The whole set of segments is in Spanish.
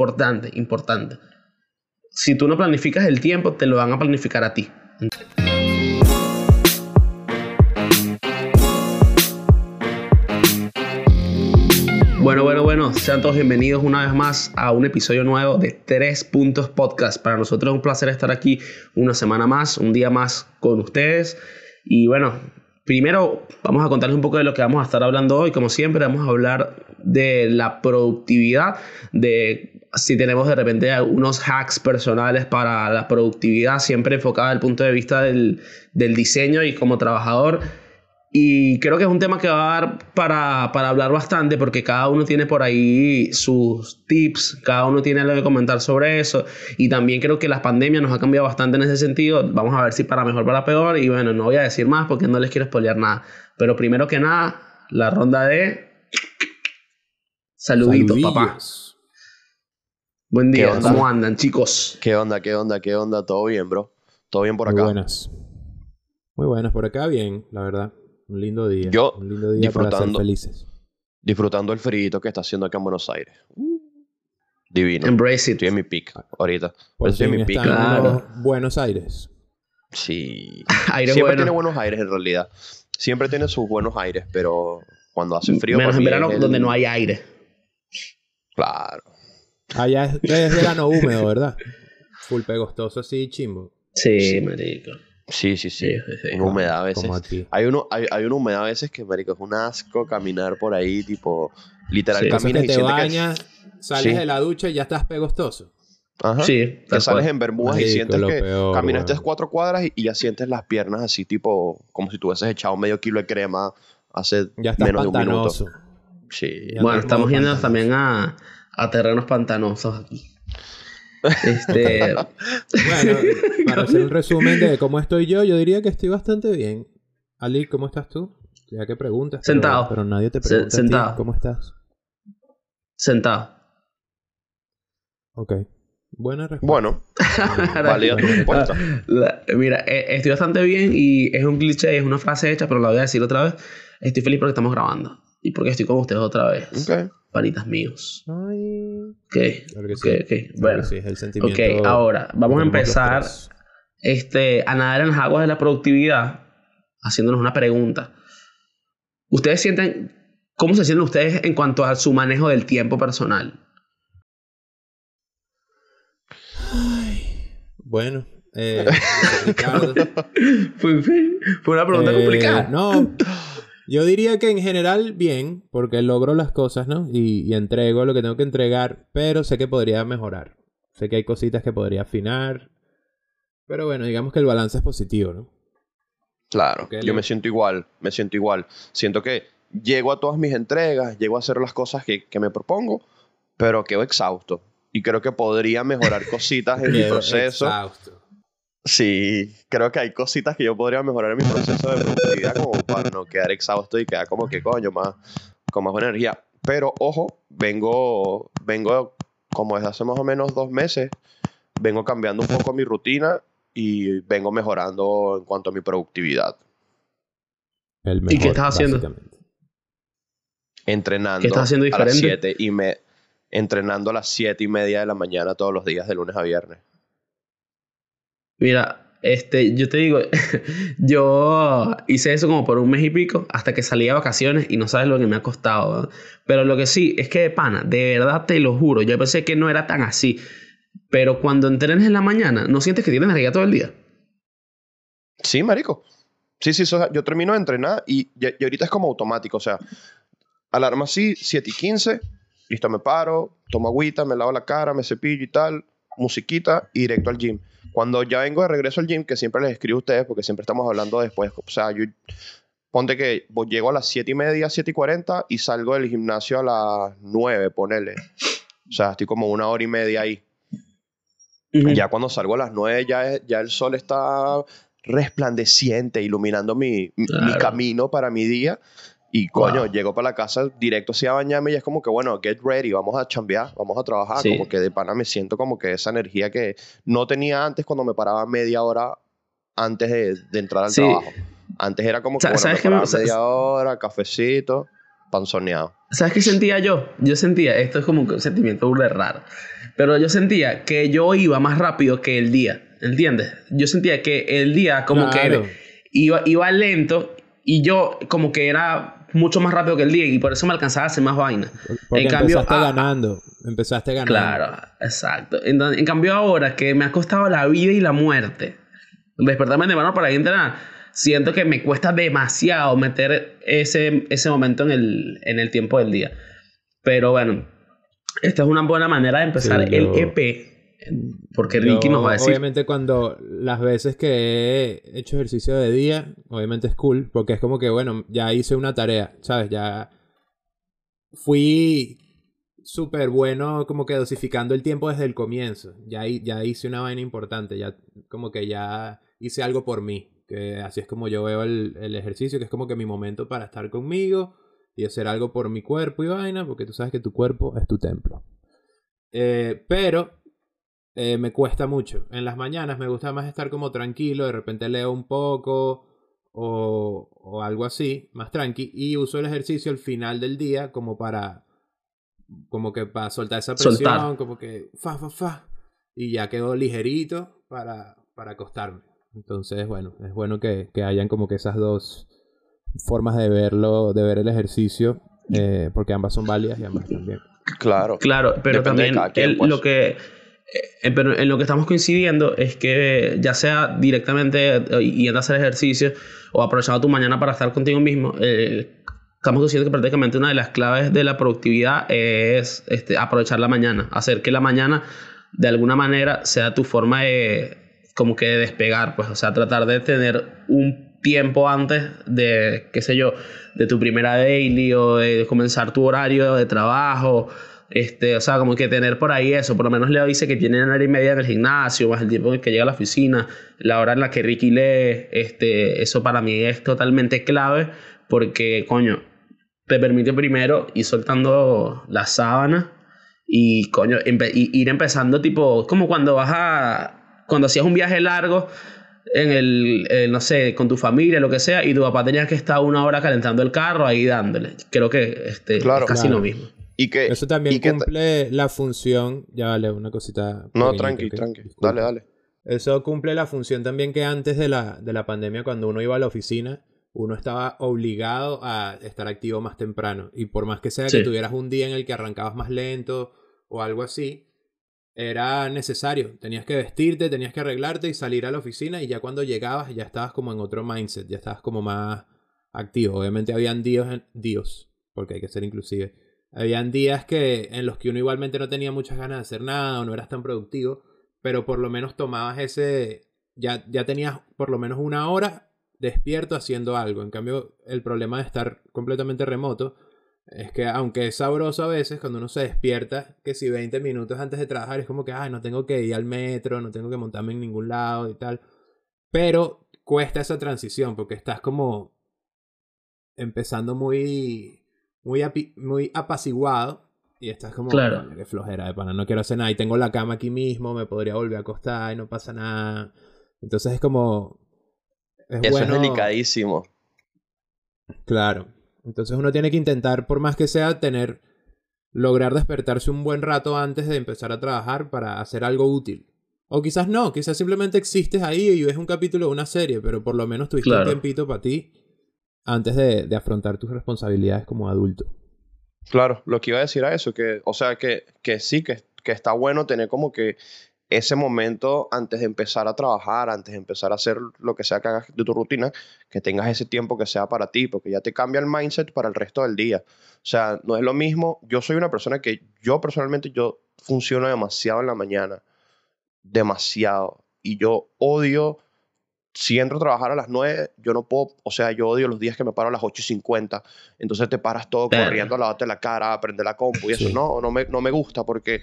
Importante, importante. Si tú no planificas el tiempo, te lo van a planificar a ti. Bueno, bueno, bueno, sean todos bienvenidos una vez más a un episodio nuevo de Tres Puntos Podcast. Para nosotros es un placer estar aquí una semana más, un día más con ustedes. Y bueno, primero vamos a contarles un poco de lo que vamos a estar hablando hoy. Como siempre, vamos a hablar de la productividad, de si tenemos de repente unos hacks personales para la productividad, siempre enfocada desde el punto de vista del, del diseño y como trabajador y creo que es un tema que va a dar para, para, hablar bastante porque cada uno tiene por ahí sus tips, cada uno tiene algo que comentar sobre eso. Y también creo que la pandemia nos ha cambiado bastante en ese sentido. Vamos a ver si para mejor, para peor. Y bueno, no voy a decir más porque no les quiero spoilear nada. Pero primero que nada, la ronda de... Saluditos, papá. Buen día, ¿cómo andan, chicos? ¿Qué onda, qué onda, qué onda? ¿Todo bien, bro? ¿Todo bien por acá? Muy buenas. Muy buenas por acá, bien, la verdad. Un lindo día. Yo un lindo día disfrutando, para ser felices. Disfrutando el frío que está haciendo acá en Buenos Aires. Divino. Embrace it. Estoy en mi pick ahorita. Por Estoy en mi pick. Claro. Buenos Aires. Sí. Aire Siempre bueno. tiene buenos aires en realidad. Siempre tiene sus buenos aires, pero cuando hace frío. Menos en verano el- donde no hay aire. Claro. Allá es, es verano húmedo, ¿verdad? Full pegostoso así, chimbo. Sí, Sí. marico. Sí, sí, sí. Sí, sí, sí. Una humedad a veces. Hay, uno, hay, hay una humedad a veces que, marico, es un asco caminar por ahí, tipo, literal, caminas que y te que- bañas, sales Sí. de la ducha y ya estás pegostoso. Ajá. Sí, que sales en Bermudas y sientes que peor, caminaste cuatro cuadras y, y ya sientes las piernas así, tipo, como si tú hubieses echado medio kilo de crema hace Ya estás menos de un minuto. Sí. Ya Bueno, estamos yendo también a, a terrenos pantanosos aquí. Este, Bueno, para hacer un resumen de cómo estoy yo, yo diría que estoy bastante bien. Ali, ¿cómo estás tú? Ya que preguntas. Sentado. Pero, nadie te Se- pregunta a ti, sentado. ¿Cómo estás? sentado. Ok. Buena respuesta. Bueno, válida tu respuesta. La- Mira, eh, estoy bastante bien y es un cliché, es una frase hecha, pero la voy a decir otra vez. Estoy feliz porque estamos grabando y porque estoy con ustedes otra vez. Ok. Panitas míos. Ay. Ok, Claro que sí. ok. Claro Bueno, que sí, es el sentimiento. ok, ahora vamos a empezar este, a nadar en las aguas de la productividad haciéndonos una pregunta. ¿Ustedes sienten, cómo se sienten ustedes en cuanto a su manejo del tiempo personal? Bueno, eh, fue- fue una pregunta Eh, complicada. No, yo diría que en general bien, porque logro las cosas, ¿no? Y, y entrego lo que tengo que entregar, pero sé que podría mejorar. Sé que hay cositas que podría afinar. Pero bueno, digamos que el balance es positivo, ¿no? Claro, yo me siento igual, me siento igual. Siento que llego a todas mis entregas, llego a hacer las cosas que, que me propongo, pero quedo exhausto. Y creo que podría mejorar cositas en mi proceso. exhausto. Sí, creo que hay cositas que yo podría mejorar en mi proceso de productividad como para no quedar exhausto y quedar como que coño, más, con más energía. Pero ojo, vengo, vengo como desde hace más o menos dos meses, vengo cambiando un poco mi rutina y vengo mejorando en cuanto a mi productividad. El qué estás haciendo? Entrenando ¿Qué estás haciendo a las diferente? siete y me, entrenando a las siete y media de la mañana todos los días de lunes a viernes. Mira, este, yo te digo, yo hice eso como por un mes y pico hasta que salí a vacaciones y no sabes lo que me ha costado. Pero lo que sí es que de pana, de verdad te lo juro, yo pensé que no era tan así. Pero cuando entrenes en la mañana, ¿no sientes que tienes energía todo el día? Sí, marico. Sí, sí, so- yo termino de entrenar y, y- y ahorita es como automático. O sea, alarma así, 7 y 15, listo, me paro, tomo agüita, me lavo la cara, me cepillo y tal, musiquita y directo al gym. Cuando ya vengo de regreso al gym, que siempre les escribo a ustedes porque siempre estamos hablando después, o sea, yo ponte que llego a las 7 y media, 7 y 40 y salgo del gimnasio a las 9, ponele. O sea, estoy como una hora y media ahí. Ya cuando salgo a las 9 ya, ya el sol está resplandeciente, iluminando mi, mi camino para mi día. Y coño, Wow. llego para la casa directo así a bañarme y es como que, bueno, get ready, vamos a chambear, vamos a trabajar. Sí. Como que de pana me siento como que esa energía que no tenía antes cuando me paraba media hora antes de, de entrar al Sí. trabajo. Antes era como que, bueno, ¿sabes me me- paraba sa- media hora, cafecito. panzoneado. ¿Sabes qué sentía yo? Yo sentía, esto es como un sentimiento burda raro, pero yo sentía que yo iba más rápido que el día, ¿entiendes? Yo sentía que el día como Claro. que iba, iba lento y yo como que era mucho más rápido que el día y por eso me alcanzaba a hacer más vaina. Porque en cambio, empezaste ah, ganando. Empezaste ganando. Claro, exacto. En, en cambio ahora que me ha costado la vida y la muerte, despertarme de mano para ir a entrenar, siento que me cuesta demasiado meter ese, ese momento en el, en el tiempo del día. Pero bueno, esta es una buena manera de empezar Sí, el yo- EP, porque Yo, Ricky nos va a decir... Obviamente cuando las veces que he hecho ejercicio de día, obviamente es cool, porque es como que, bueno, ya hice una tarea, ¿sabes? Ya fui súper bueno como que dosificando el tiempo desde el comienzo. Ya, ya hice una vaina importante, ya como que ya hice algo por mí, que así es como yo veo el, el ejercicio, que es como que mi momento para estar conmigo y hacer algo por mi cuerpo y vaina, porque tú sabes que tu cuerpo es tu templo. Eh, pero eh, me cuesta mucho. En las mañanas me gusta más estar como tranquilo, de repente leo un poco o, o algo así, más tranqui, y uso el ejercicio al final del día como para, como que para soltar esa presión, Soltar. como que fa, fa, fa, y ya quedo ligerito para, para acostarme. Entonces, bueno, es bueno que, que hayan como que esas dos formas de verlo, de ver el ejercicio, eh, porque ambas son válidas y ambas también. Claro. Claro, pero Depende también cada quien, el- pues. lo que pero en lo que estamos coincidiendo es que ya sea directamente eh, yendo a hacer ejercicio o aprovechando tu mañana para estar contigo mismo, eh, estamos conscientes que prácticamente una de las claves de la productividad es este, aprovechar la mañana, hacer que la mañana de alguna manera sea tu forma de como que de despegar, pues, o sea, tratar de tener un tiempo antes de, qué sé yo, de tu primera daily o de comenzar tu horario de trabajo, este, o sea, como que tener por ahí eso, por lo menos Leo dice que tiene una hora y media en el gimnasio, más el tiempo en el que llega a la oficina, la hora en la que Ricky lee, este, eso para mí es totalmente clave porque, coño, te permite primero ir soltando la sábana y, coño, empe- y- ir empezando tipo, como cuando vas a, cuando hacías un viaje largo en el, eh, no sé, con tu familia, lo que sea, y tu papá tenía que estar una hora calentando el carro ahí dándole. Creo que este, Claro. es casi Claro. lo mismo. Y que, Eso también y que cumple la función. Ya vale, una cosita. No, tranqui, ¿ok? tranqui. Disculpa. Dale, dale. Eso cumple la función también que antes de la, de la pandemia, cuando uno iba a la oficina, uno estaba obligado a estar activo más temprano. Y por más que sea Sí. que tuvieras un día en el que arrancabas más lento o algo así, era necesario. Tenías que vestirte, tenías que arreglarte y salir a la oficina y ya cuando llegabas ya estabas como en otro mindset, ya estabas como más activo. Obviamente habían días, en- días, porque hay que ser inclusive. Habían días que en los que uno igualmente no tenía muchas ganas de hacer nada o no eras tan productivo, pero por lo menos tomabas ese, ya, ya tenías por lo menos una hora despierto haciendo algo. En cambio, el problema de estar completamente remoto es que aunque es sabroso a veces cuando uno se despierta, que si 20 minutos antes de trabajar es como que, ay, no tengo que ir al metro, no tengo que montarme en ningún lado y tal. Pero cuesta esa transición porque estás como empezando muy, muy, api- muy apaciguado y estás como, Claro. "Coño, qué flojera de pana, no quiero hacer nada y tengo la cama aquí mismo, me podría volver a acostar y no pasa nada. Entonces es como... Es Eso bueno, es delicadísimo. Claro. Entonces uno tiene que intentar, por más que sea, tener, lograr despertarse un buen rato antes de empezar a trabajar para hacer algo útil. O quizás no, quizás simplemente existes ahí y ves un capítulo de una serie, pero por lo menos tuviste Claro. un tiempito para ti antes de, de afrontar tus responsabilidades como adulto. Claro, lo que iba a decir a eso, que, o sea, que, que sí, que, que está bueno tener como que ese momento antes de empezar a trabajar, antes de empezar a hacer lo que sea que hagas de tu rutina, que tengas ese tiempo que sea para ti, porque ya te cambia el mindset para el resto del día. O sea, no es lo mismo. Yo soy una persona que yo personalmente, yo funciono demasiado en la mañana. Demasiado. Y yo odio, si entro a trabajar a las 9, yo no puedo, o sea, yo odio los días que me paro a las 8 y 50. Entonces te paras todo corriendo a lavarte la cara, a prender la compu y eso no, no me, no me gusta porque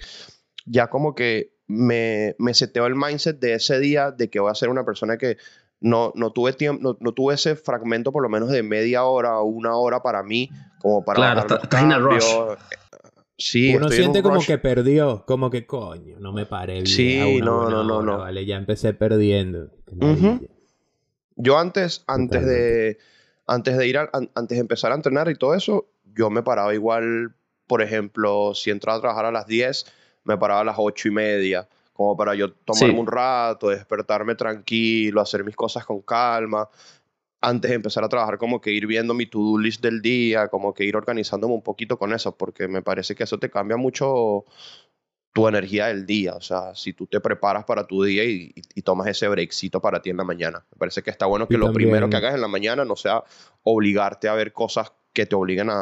ya como que me, me seteo el mindset de ese día de que voy a ser una persona que no, no tuve tiempo, no, no tuve ese fragmento por lo menos de media hora o una hora para mí, como para Claro, está- estás en el rush. Sí, uno estoy en siente un como rush. que perdió, como que coño, no me paré bien. Sí, a una no, buena no, no, hora, no. Vale, ya empecé perdiendo. Qué Ujú. Yo antes, antes de, antes de ir a- an- antes de empezar a entrenar y todo eso, yo me paraba igual, por ejemplo, si entraba a trabajar a las 10, me paraba a las 8 y media, como para yo tomarme Sí. un rato, despertarme tranquilo, hacer mis cosas con calma. Antes de empezar a trabajar, como que ir viendo mi to-do list del día, como que ir organizándome un poquito con eso, porque me parece que eso te cambia mucho tu energía del día. O sea, si tú te preparas para tu día y, y- y tomas ese breakcito para ti en la mañana. Me parece que está bueno que Y lo primero que hagas en la mañana no sea obligarte a ver cosas que te obliguen a,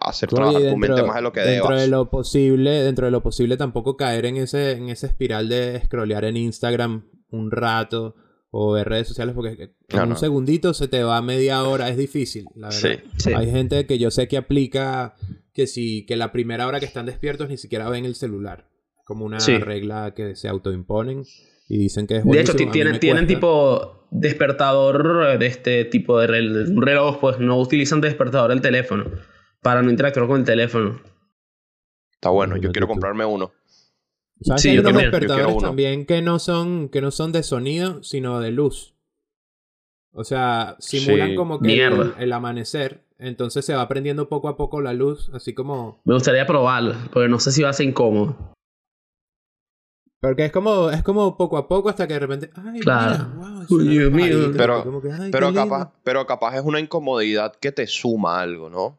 a hacer trabajar tu dentro, mente más de lo que dentro debas. de lo posible, dentro de lo posible tampoco caer en ese, en esa espiral de scrollear en Instagram un rato o ver redes sociales porque en No, un no. segundito se te va media hora, es difícil, la verdad. Sí. Sí. Hay gente que yo sé que aplica que si que la primera hora que están despiertos ni siquiera ven el celular. Como una Sí. regla que se autoimponen y dicen que es De hecho, buenísimo. A mí tienen, tienen tipo despertador de este tipo de reloj, pues no utilizan despertador del teléfono para no interactuar con el teléfono. Está bueno, yo quiero comprarme uno. ¿Sabes Sí, que hay unos también. Despertadores uno. también que no son que no son de sonido, sino de luz. O sea, simulan Sí. como que el, el amanecer. Entonces se va prendiendo poco a poco la luz, así como... Me gustaría probarlo, porque no sé si va a ser incómodo. Porque es como, es como poco a poco hasta que de repente... Ay, Claro. mira, wow, Uy, mío. Pero- como que, ay, Pero capaz, pero capaz es una incomodidad que te suma algo, ¿no?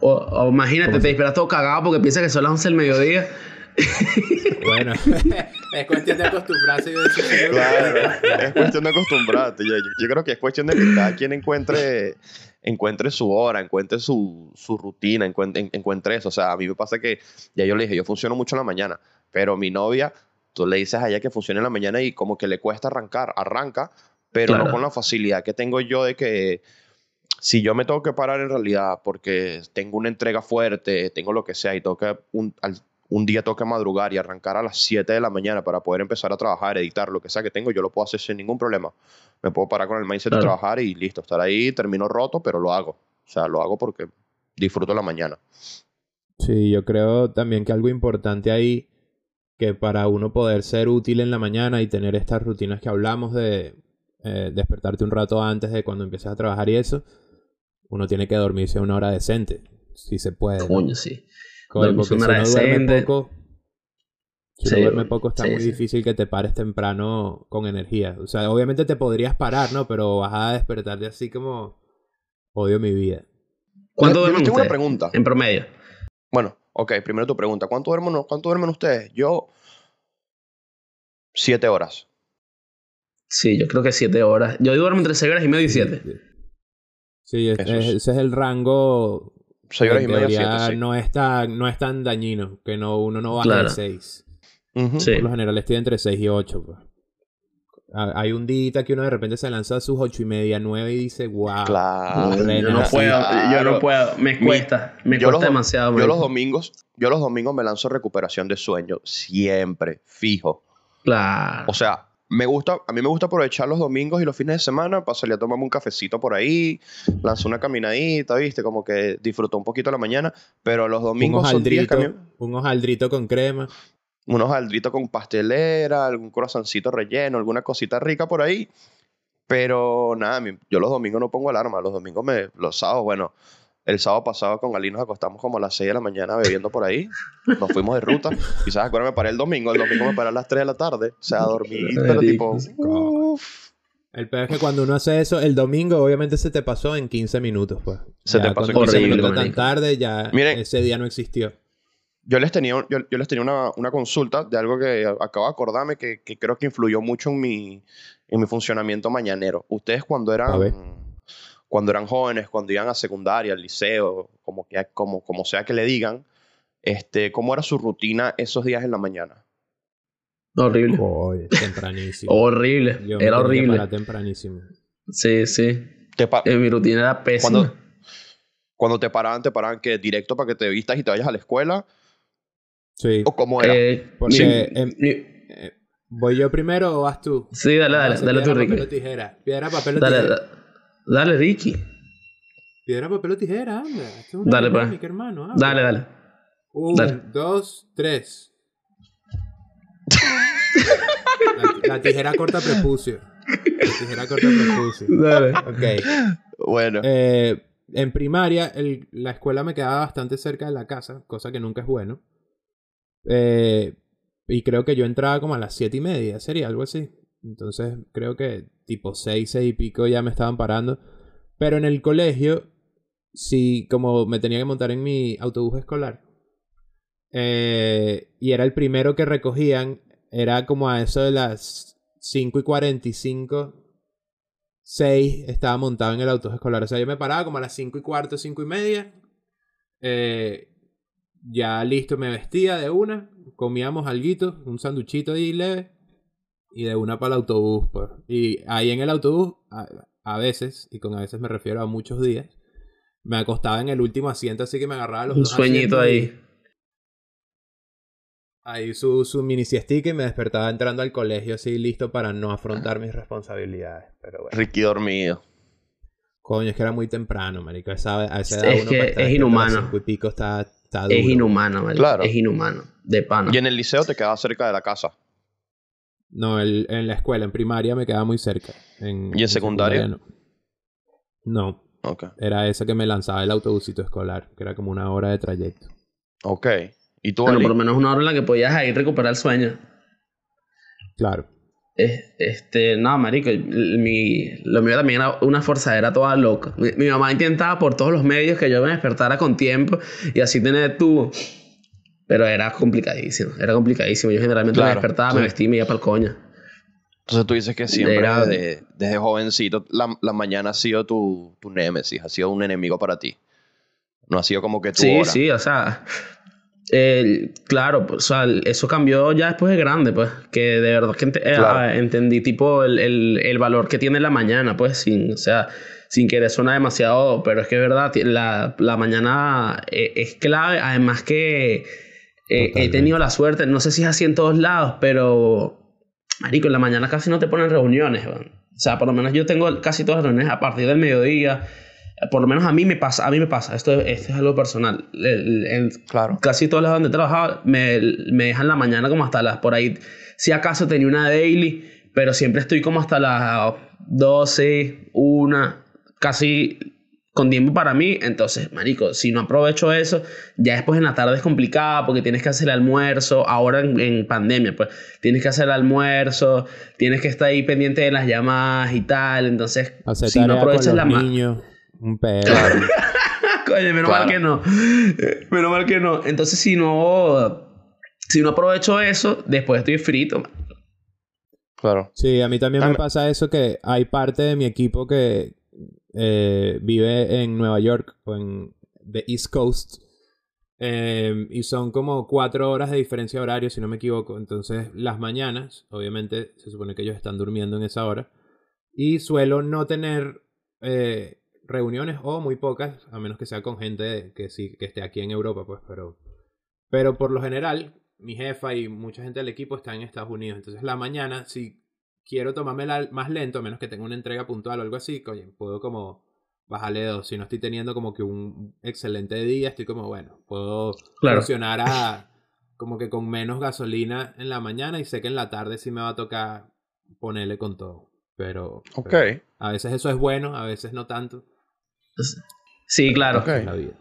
O, o imagínate, te despiertas todo cagado porque piensas que son las 11 del mediodía. Bueno, es cuestión de acostumbrarse y decir... Claro, es cuestión de acostumbrarte. Yo, yo- yo creo que es cuestión de que cada quien encuentre, encuentre su hora, encuentre su, su rutina, encuentre, en- encuentre eso. O sea, a mí me pasa que, ya yo le dije, yo funciono mucho en la mañana, pero mi novia, tú le dices a ella que funciona en la mañana y como que le cuesta arrancar, arranca, pero Claro. no con la facilidad que tengo yo de que si yo me tengo que parar en realidad porque tengo una entrega fuerte, tengo lo que sea y tengo que un, al- un día que madrugar y arrancar a las 7 de la mañana para poder empezar a trabajar, editar, lo que sea que tengo, yo lo puedo hacer sin ningún problema. Me puedo parar con el mindset Claro. de trabajar y listo, estar ahí, termino roto, pero lo hago. O sea, lo hago porque disfruto la mañana. Sí, yo creo también que algo importante ahí, que para uno poder ser útil en la mañana y tener estas rutinas que hablamos de eh, despertarte un rato antes de cuando empieces a trabajar y eso, uno tiene que dormirse una hora decente, si se puede. ¿no? Coño, sí. Dormirse porque si uno duerme poco, si Sí, duerme poco está sí, muy sí. difícil que te pares temprano con energía. O sea, obviamente te podrías parar, ¿no? Pero vas a despertarte así como odio mi vida. ¿Cuánto duermen tengo una ustedes? pregunta. En promedio. Bueno, ok, primero tu pregunta. ¿Cuánto duermen, cuánto duermen ustedes? Yo, siete horas. Sí, yo creo que 7 horas. Yo duermo entre 6 horas y medio y 7. Sí, es- Eso es- ese es el rango Seis horas y en media, teoría siete, sí. no, es tan, no es tan dañino, que no, uno no baja Claro. de 6. Ujú. Sí. Por lo general estoy entre 6 y 8. Pues. Hay un día que uno de repente se lanza a sus 8 y media, 9 y dice, wow. Claro. Yo no puedo, yo claro. no puedo. Me cuesta. Me yo los cuesta dom- demasiado. Yo los domingos, yo los domingos me lanzo recuperación de sueño, siempre, fijo. Claro. O sea, me gusta, a mí me gusta aprovechar los domingos y los fines de semana para salir a tomarme un cafecito por ahí, lanzo una caminadita, ¿viste? Como que disfruto un poquito la mañana, pero los Un domingos son días que a hojaldrito, mí- un hojaldrito con crema. unos hojaldritos con pastelera, algún corazoncito relleno, alguna cosita rica por ahí. Pero nada, yo los domingos no pongo alarma, los domingos me, los sábados, bueno, el sábado pasado con Ali nos acostamos como a las 6 de la mañana bebiendo por ahí, nos fuimos de ruta, quizás acuerdo me paré el domingo, el domingo me paré a las 3 de la tarde, o sea, dormí, pero tipo, uff, El peor es que cuando uno hace eso, el domingo obviamente se te pasó en 15 minutos, pues. Se te pasó en cuando 15 se minutos, tan tarde, ya Miren. ese día no existió. yo les tenía, yo, yo les tenía una, una consulta de algo que acabo de acordarme que, que creo que influyó mucho en mi, en mi funcionamiento mañanero. Ustedes cuando A ver. eran, cuando eran jóvenes, cuando iban a secundaria, al liceo, como, que, como, como sea que le digan, este, ¿cómo era su rutina esos días en la mañana? Horrible. Tempranísimo. Horrible. Yo Era horrible. parar tempranísimo. Sí, sí. Eh, mi rutina era pésima. cuando, cuando te paraban, te paraban que directo para que te vistas y te vayas a la escuela, Sí. o cómo era. Eh, Porque, mi- em, mi- Eh, ¿Voy yo primero o vas tú? sí, dale, dale, dale tú, piedra, papel o tijera. Piedra, papel o Dale, tijera. Dale, Ricky. Piedra, papel o tijera, anda. Esto es una Dale, hermano. anda. Dale, dale. Un, Dale. dos, tres. La, la tijera corta prepucio. La tijera corta prepucio. Dale. Ok. Bueno, Eh, en primaria el- la escuela me quedaba bastante cerca de la casa, cosa que nunca es bueno. Eh, y creo que yo entraba como a las siete y media, sería algo así. Entonces creo que tipo seis, seis y pico ya me estaban parando. Pero en el colegio, sí, como me tenía que montar en mi autobús escolar. eh, y era el primero que recogían. Era como a eso de las 5 y 45. 6 estaba montado en el autobús escolar. O sea, yo me paraba como a las 5 y cuarto, 5 y media. Eh, ya listo, me vestía de una. Comíamos alguito, un sanduchito ahí leve. Y de una para el autobús. Pues. Y ahí en el autobús, a, a veces, y con a veces me refiero a muchos días, me acostaba en el último asiento, así que me agarraba los Un dos sueñito ahí. Ahí su, su mini siestica y me despertaba entrando al colegio así listo para no afrontar mis responsabilidades. Pero bueno. Ricky dormido. Coño, es que era muy temprano, marico. Esa, a esa edad Es uno que para estar es inhumano. y pico está, está duro. Es inhumano, marico. Claro. Es inhumano. De pana. Y en el liceo te quedaba cerca de la casa. No, el- en la escuela, en primaria me quedaba muy cerca. En, ¿Y en secundaria? no. No, Ok. era esa que me lanzaba el autobusito escolar, que era como una hora de trayecto. Ok. ¿Y tú, Bueno, Ali? por lo menos una hora en la que podías ahí recuperar el sueño. Claro. Es- Este, no, marico, mi, lo mío también era una forzadera toda loca. Mi, mi mamá intentaba por todos los medios que yo me despertara con tiempo y así tener tubo. Pero era complicadísimo, era complicadísimo. Yo generalmente me Claro, despertaba, sí. me vestía y me iba para el coño. Entonces tú dices que siempre Era- desde, desde jovencito la, la mañana ha sido tu, tu némesis, ha sido un enemigo para ti. No ha sido como que tu Sí, hora. sí, o sea, el- claro, pues, o sea, eso cambió ya después de grande, pues, que de verdad que ente- eh, Claro. ah, entendí tipo el, el- el valor que tiene la mañana, pues, sin, o sea, sin querer suena demasiado, pero es que es verdad, la, la mañana eh, es clave, además que eh, he tenido la suerte, no sé si es así en todos lados, pero, marico, en la mañana casi no te ponen reuniones, weón. o sea, por lo menos yo tengo casi todas las reuniones a partir del mediodía, por lo menos a mí me pasa, a mí me pasa, esto, esto es algo personal. El- el- en Claro. casi todos los donde he trabajado me, me dejan la mañana como hasta las, por ahí, si acaso tenía una daily, pero siempre estoy como hasta las 12, 1, casi con tiempo para mí. Entonces, marico, si no aprovecho eso, ya después en la tarde es complicada porque tienes que hacer el almuerzo. Ahora en, en pandemia, pues tienes que hacer el almuerzo, tienes que estar ahí pendiente de las llamadas y tal. Entonces, Hacer si no aprovechas con la los ma- niños. Un pedo. Coño, menos mal que no. Menos mal que no. Entonces, si no. Si no aprovecho eso, después estoy frito. man. Claro. Sí, a mí también me pasa eso que hay parte de mi equipo que eh, vive en Nueva York o en the East Coast eh, y son como cuatro horas de diferencia horaria, si no me equivoco. Entonces, las mañanas, obviamente, se supone que ellos están durmiendo en esa hora y suelo no tener eh, reuniones o muy pocas, a menos que sea con gente que sí que esté aquí en Europa, pues, pero pero por lo general, mi jefa y mucha gente del equipo están en Estados Unidos. Entonces, la mañana, si quiero tomármela más lento, a menos que tenga una entrega puntual o algo así, coño, puedo como bajarle dos. Si no estoy teniendo como que un excelente día, estoy como, bueno, puedo Claro. funcionar a como que con menos gasolina en la mañana y sé que en la tarde sí me va a tocar ponerle con todo. Pero, Ok. pero a veces eso es bueno, a veces no tanto. Sí, claro. La vida.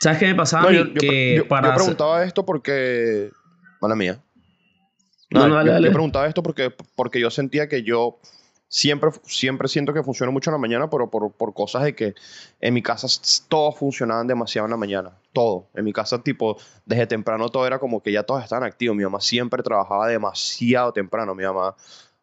¿Sabes qué me pasaba No, yo, yo- que yo- para yo hacer- preguntaba esto porque. Mala mía. No, No, no, dale, yo, dale. yo preguntaba esto porque, porque yo sentía que yo siempre, siempre siento que funciona mucho en la mañana, pero por, por cosas de que en mi casa todos funcionaban demasiado en la mañana. Todo. En mi casa, tipo, desde temprano todo era como que ya todos estaban activos. Mi mamá siempre trabajaba demasiado temprano. Mi mamá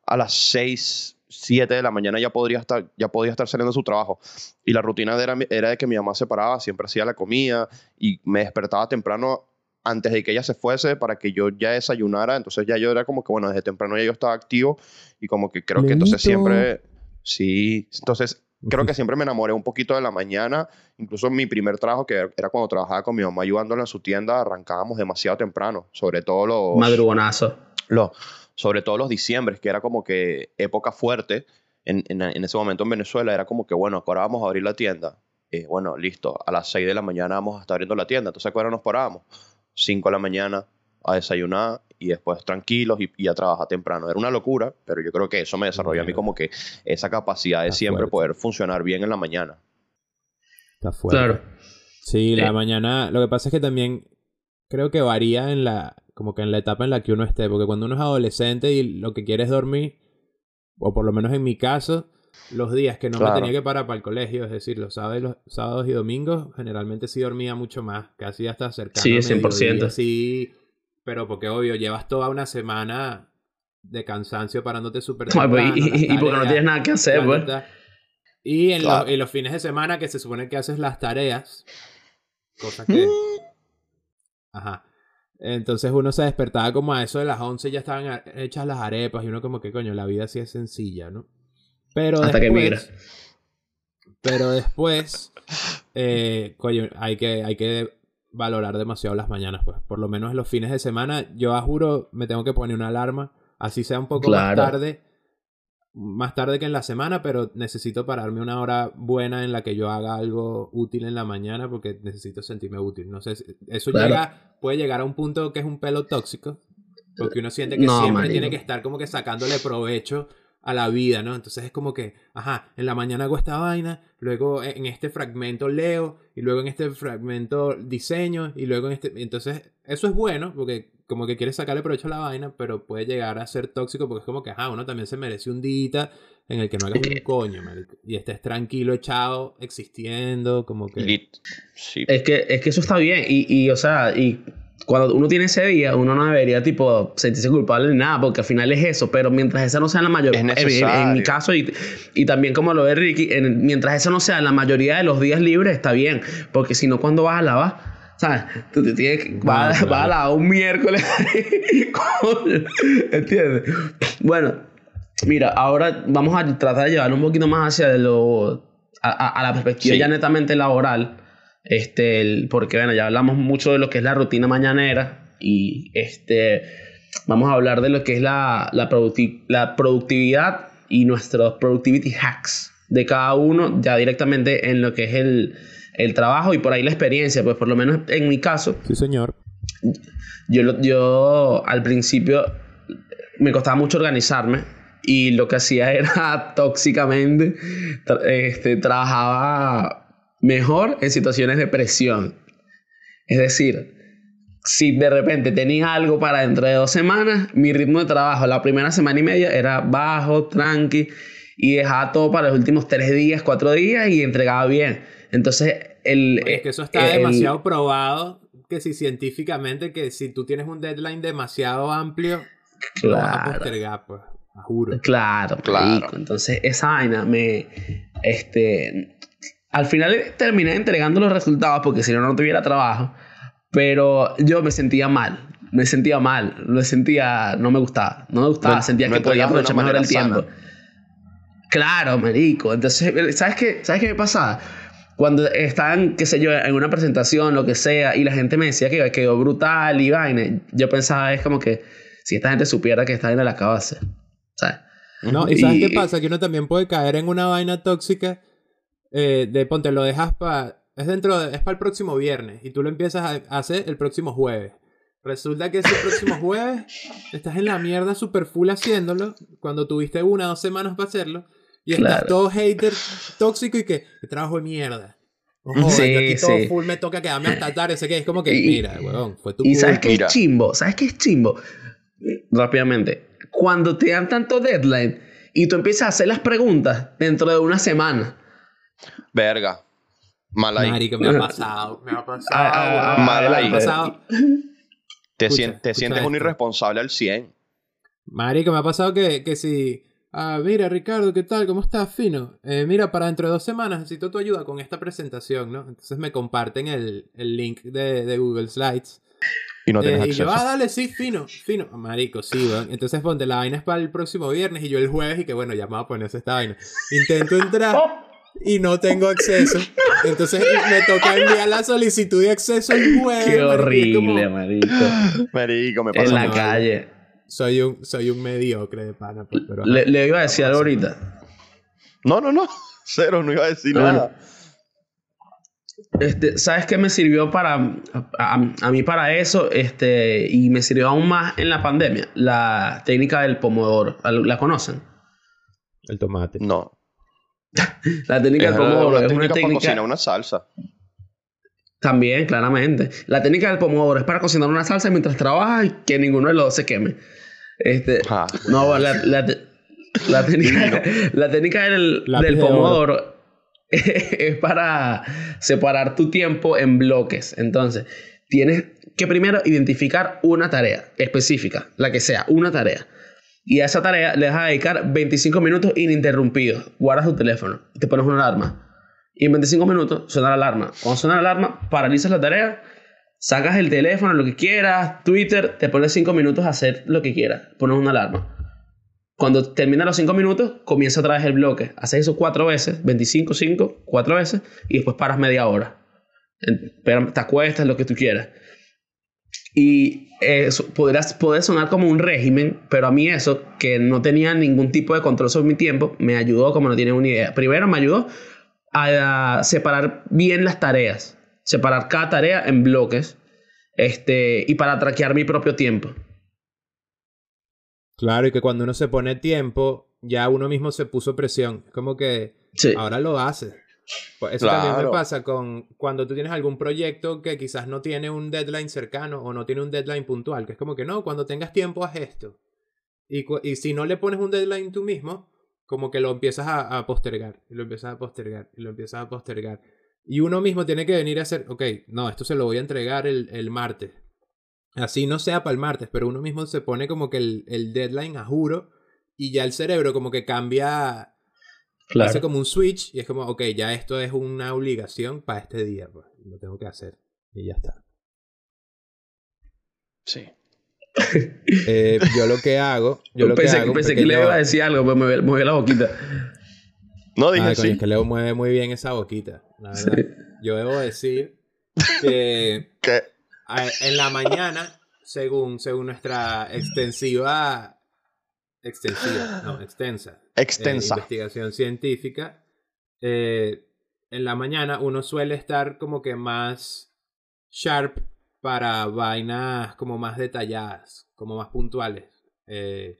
a las 6, 7 de la mañana ya podría estar, ya podía estar saliendo de su trabajo. Y la rutina era, era de que mi mamá se paraba, siempre hacía la comida y me despertaba temprano antes de que ella se fuese para que yo ya desayunara. Entonces ya yo era como que, bueno, desde temprano ya yo estaba activo y como que creo que entonces siempre, sí, entonces creo que siempre me enamoré un poquito de la mañana. Incluso mi primer trabajo, que era cuando trabajaba con mi mamá ayudándola en su tienda, arrancábamos demasiado temprano, sobre todo los Madrugonazo. los, sobre todo los diciembres, que era como que época fuerte en, en, en ese momento en Venezuela, era como que, bueno, ahora vamos a abrir la tienda. Eh, bueno, listo, a las 6 de la mañana vamos a estar abriendo la tienda. Entonces, ¿a qué hora nos parábamos? 5 de la mañana a desayunar y después tranquilos y, y a trabajar temprano. Era una locura, pero yo creo que eso me desarrolló a mí como que esa capacidad de Está siempre fuerte. poder funcionar bien en la mañana. Está fuerte. Claro. Sí, la Eh. mañana. Lo que pasa es que también creo que varía en la. como que en la etapa en la que uno esté. Porque cuando uno es adolescente y lo que quiere es dormir, o por lo menos en mi caso, los días que no Claro. me tenía que parar para el colegio, es decir, los sábados y, los sábados y domingos, generalmente sí dormía mucho más, casi hasta cercano Sí, a 100%. mediodía, Sí, pero porque obvio, llevas toda una semana de cansancio parándote súper pues, temprano, y, las y- y porque no tienes nada que hacer, pues. Y en, Claro. los, en los fines de semana que se supone que haces las tareas, cosas que... Ajá. Entonces uno se despertaba como a eso de las 11 ya estaban hechas las arepas y uno como que coño, la vida sí es sencilla, ¿no? Pero Hasta que después... migra. Pero después, eh, coño, hay que, hay que valorar demasiado las mañanas, pues. Por lo menos en los fines de semana, yo a juro me tengo que poner una alarma, así sea un poco Claro. más tarde, más tarde que en la semana, pero necesito pararme una hora buena en la que yo haga algo útil en la mañana porque necesito sentirme útil. No sé, si- eso Claro. llega, puede llegar a un punto que es un pelo tóxico, porque uno siente que No, siempre tiene que estar como que sacándole provecho a la vida, ¿no? Entonces es como que, ajá, en la mañana hago esta vaina, luego en este fragmento leo, y luego en este fragmento diseño, y luego en este... Entonces, eso es bueno, porque como que quieres sacarle provecho a la vaina, pero puede llegar a ser tóxico, porque es como que, ajá, uno también se merece un día en el que no hagas un coño, marico, y estés tranquilo, echado, existiendo, como que... Lit. Sí. Es que, es que eso está bien. Y, y, o sea, y cuando uno tiene ese día, uno no debería, tipo, sentirse culpable ni nada, porque al final es eso. Pero mientras esa no sea la mayoría. Es en, mi caso, y, y también como lo ve Ricky, en- mientras eso no sea la mayoría de los días libres, está bien. Porque si no, cuando vas a lavar. ¿Sabes? Tú te tienes que. Vas, claro. vas a lavar un miércoles. ¿Entiendes? Bueno, mira, ahora vamos a tratar de llevarlo un poquito más hacia lo. a, a- a la perspectiva Sí. ya netamente laboral. Este, el- porque bueno, ya hablamos mucho de lo que es la rutina mañanera y este, vamos a hablar de lo que es la, la, producti- la productividad y nuestros productivity hacks de cada uno ya directamente en lo que es el, el trabajo y por ahí la experiencia, pues por lo menos en mi caso, Sí, señor. yo, yo al principio me costaba mucho organizarme y lo que hacía era tóxicamente, este, trabajaba mejor en situaciones de presión. Es decir, si de repente tenía algo para dentro de dos semanas, mi ritmo de trabajo la primera semana y media era bajo, tranqui, y dejaba todo para los últimos tres días, cuatro días y entregaba bien. Entonces, el... Es que eso está el- demasiado probado, que si científicamente, que si tú tienes un deadline demasiado amplio, lo vas a Claro. postergar, pues, juro. Claro, Claro. Entonces, esa vaina me. Este. Al final terminé entregando los resultados porque si no, no tuviera trabajo. Pero yo me sentía mal. Me sentía mal. Me sentía. No me gustaba. No me gustaba. No- sentía no que podía aprovechar mejor el tiempo. Claro, marico. Entonces, ¿sabes qué? ¿Sabes qué me pasaba? Cuando estaban, qué sé yo, en una presentación, lo que sea, y la gente me decía que quedó brutal y vaina, yo pensaba, es como que si esta gente supiera que esta vaina la acabo de hacer. ¿Sabes? No, y ¿sabes Y- qué pasa? Que uno también puede caer en una vaina tóxica eh, de ponte, lo dejas para. Es dentro de- es para el próximo viernes y tú lo empiezas a hacer el próximo jueves. Resulta que ese próximo jueves estás en la mierda super full haciéndolo cuando tuviste una o dos semanas para hacerlo y estás Claro. todo hater tóxico y que "Qué trabajo de mierda. Ojo, Sí, yo aquí todo sí. full me toca quedarme hasta tarde. Sé que es como que, Y- mira, huevón, fue tu Y sabes Mira. es chimbo, sabes qué es chimbo. Rápidamente, cuando te dan tanto deadline y tú empiezas a hacer las preguntas dentro de una semana. Verga. Mal ahí. Marico, me ha pasado, me ha pasado. Ah, ah, me ha ahí. pasado. te escucha, sien- te escucha sientes un irresponsable al 100. Marico, me ha pasado que, que si... Ah, mira, Ricardo, ¿qué tal? ¿Cómo estás? Fino. Eh, mira, para dentro de dos semanas necesito tu ayuda con esta presentación, ¿no? Entonces me comparten el, el link de, de Google Slides. Y no Eh, tienes y yo, acceso. ah, dale, sí, fino, fino. Marico, sí. Entonces ponte, la vaina es para el próximo viernes y yo el jueves y que bueno, ya me voy a ponerse esta vaina. Intento entrar y no tengo acceso. Entonces me toca enviar la solicitud de acceso el jueves. Qué marico, como- horrible, marico. Marico, me En pasa. la no, calle. Soy un, soy un mediocre de pana, pues, pero... Le, le iba a decir algo ahorita. No, no, no. Cero, no iba a decir Bueno. nada. Este, ¿Sabes qué me sirvió para a, a- a mí para eso? Este, y me sirvió aún más en la pandemia. La técnica del pomodoro. ¿La conocen? El tomate. No. La técnica del pomodoro es una técnica para cocinar una salsa. También, claramente. La técnica del pomodoro es para cocinar una salsa mientras trabajas y que ninguno de los dos se queme. Este, Ah, no, la, la, la técnica, la técnica del, del de oro. pomodoro es para separar tu tiempo en bloques. Entonces, tienes que primero identificar una tarea específica, la que sea, una tarea. Y a esa tarea le vas a dedicar 25 minutos ininterrumpidos. Guardas tu teléfono te pones una alarma. Y en 25 minutos suena la alarma. Cuando suena la alarma, paralizas la tarea, sacas el teléfono, lo que quieras, Twitter, te pones 5 minutos a hacer lo que quieras. Pones una alarma. Cuando termina los 5 minutos, comienza otra vez el bloque. Haces eso 4 veces, 25, 5, 4 veces, y después paras media hora. Te acuestas, lo que tú quieras. Y eso podrás, puede sonar como un régimen, pero a mí eso, que no tenía ningún tipo de control sobre mi tiempo, me ayudó como no tienen una idea. Primero me ayudó a, a separar bien las tareas, separar cada tarea en bloques este, y para traquear mi propio tiempo. Claro, y que cuando uno se pone tiempo, ya uno mismo se puso presión. Es como que Sí. ahora lo hace. Pues eso también me Claro. pasa con cuando tú tienes algún proyecto que quizás no tiene un deadline cercano o no tiene un deadline puntual, que es como que no, cuando tengas tiempo haz esto. Y, y si no le pones un deadline tú mismo, como que lo empiezas a, a postergar, y lo empiezas a postergar, y lo empiezas a postergar. Y uno mismo tiene que venir a hacer, ok, no, esto se lo voy a entregar el, el martes. Así no sea para el martes, pero uno mismo se pone como que el, el deadline a juro y ya el cerebro como que cambia, Claro. hace como un switch y es como, ok, ya esto es una obligación para este día, pues lo tengo que hacer y ya está. sí. Eh, yo lo que hago, yo lo pensé que hago, que le iba a decir algo, pero me movió la boquita. No, dije Ah, coño, sí. es que Leo mueve muy bien esa boquita, la verdad. Sí. Yo debo decir que a- en la mañana, según, según nuestra extensiva, extensiva, no, extensa, eh, extensa. investigación científica, eh, en la mañana uno suele estar como que más sharp para vainas como más detalladas, como más puntuales. Eh,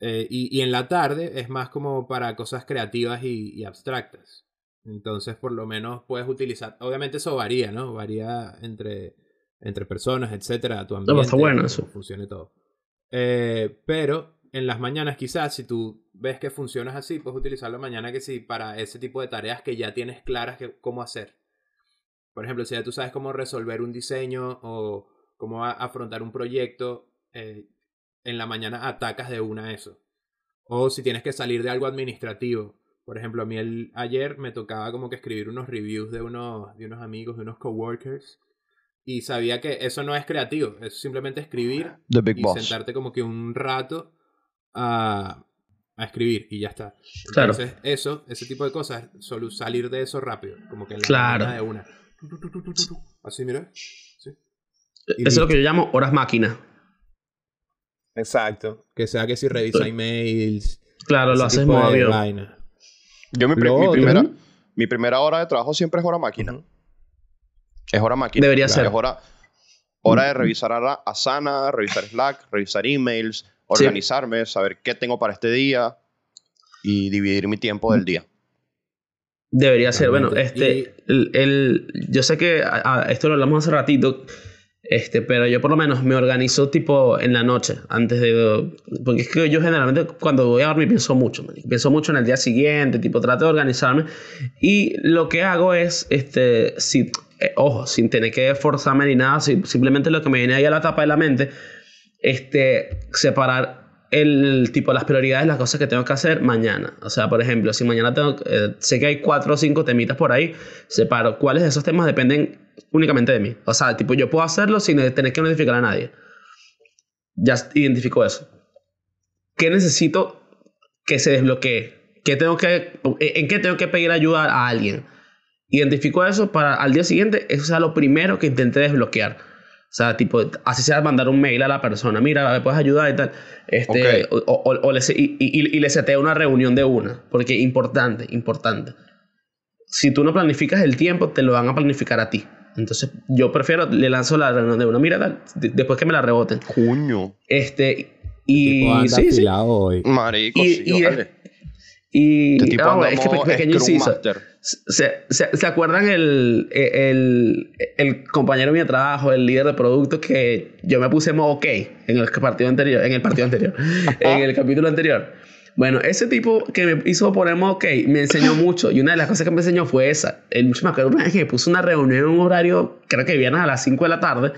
eh, y, y en la tarde es más como para cosas creativas y, y abstractas. Entonces, por lo menos puedes utilizar. Obviamente, eso varía, ¿no? Varía entre, entre personas, etcétera, tu ambiente. está bueno eso. Funcione todo. Eh, pero en las mañanas, quizás, si tú ves que funcionas así, puedes utilizar la mañana que sí para ese tipo de tareas que ya tienes claras que, cómo hacer. Por ejemplo, si ya tú sabes cómo resolver un diseño o cómo afrontar un proyecto, eh, en la mañana atacas de una eso. O si tienes que salir de algo administrativo. Por ejemplo, a mí el, ayer me tocaba como que escribir unos reviews de unos, de unos amigos, de unos coworkers. Y sabía que eso no es creativo, es simplemente escribir The Big y Boss. sentarte como que un rato a, a escribir y ya está. Claro. Entonces, eso, ese tipo de cosas, solo salir de eso rápido, como que en la Claro. de una. Así, mira. Sí. Y Eso es lo que yo llamo horas máquina. Exacto. Que sea que si revisa emails. Claro, lo haces modo. Yo mi, primera, mi primera hora de trabajo siempre es hora máquina. Es hora máquina. Debería Es ser. hora, hora de revisar a Asana, revisar Slack, revisar emails, organizarme, saber qué tengo para este día y dividir mi tiempo del día. Debería ser. Bueno, este, el, el- yo sé que a- a- esto lo hablamos hace ratito, este, pero yo por lo menos me organizo tipo en la noche, antes de... Porque es que yo generalmente cuando voy a dormir pienso mucho, pienso mucho en el día siguiente, tipo trato de organizarme. Y lo que hago es, este, si, eh, ojo, sin tener que forzarme ni nada, si- simplemente lo que me viene ahí a la tapa de la mente, este, separar el tipo las prioridades, las cosas que tengo que hacer mañana. O sea, por ejemplo, si mañana tengo, eh, sé que hay cuatro o cinco temitas por ahí, separo cuáles de esos temas dependen únicamente de mí. O sea, tipo, yo puedo hacerlo sin tener que notificar a nadie. Ya identifico eso. ¿Qué necesito que se desbloquee? ¿Qué tengo que, ¿En qué tengo que pedir ayuda a alguien? Identifico eso para al día siguiente, eso sea lo primero que intenté desbloquear. O sea, tipo, así sea mandar un mail a la persona, mira, me puedes ayudar y tal. Este, o, o- o le, y, y, y le seteo una reunión de una. Porque importante, importante. Si tú no planificas el tiempo, te lo van a planificar a ti. Entonces, yo prefiero, le lanzo la reunión de una, mira, tal, después que me la reboten. Cuño. Este, y Tipo, anda sí, sí. hoy. Marico, Y, sí. Y Este tipo ah, es que pequeño inciso. ¿Se, se, se acuerdan el, el, el compañero de trabajo, el líder de producto, que yo me puse modo OK en el partido anterior, en el partido anterior, en el capítulo anterior? Bueno, ese tipo que me hizo poner modo OK me enseñó mucho y una de las cosas que me enseñó fue esa. El bicho me acuerdo una vez que me puso una reunión en un horario, creo que viernes a las 5 de la tarde,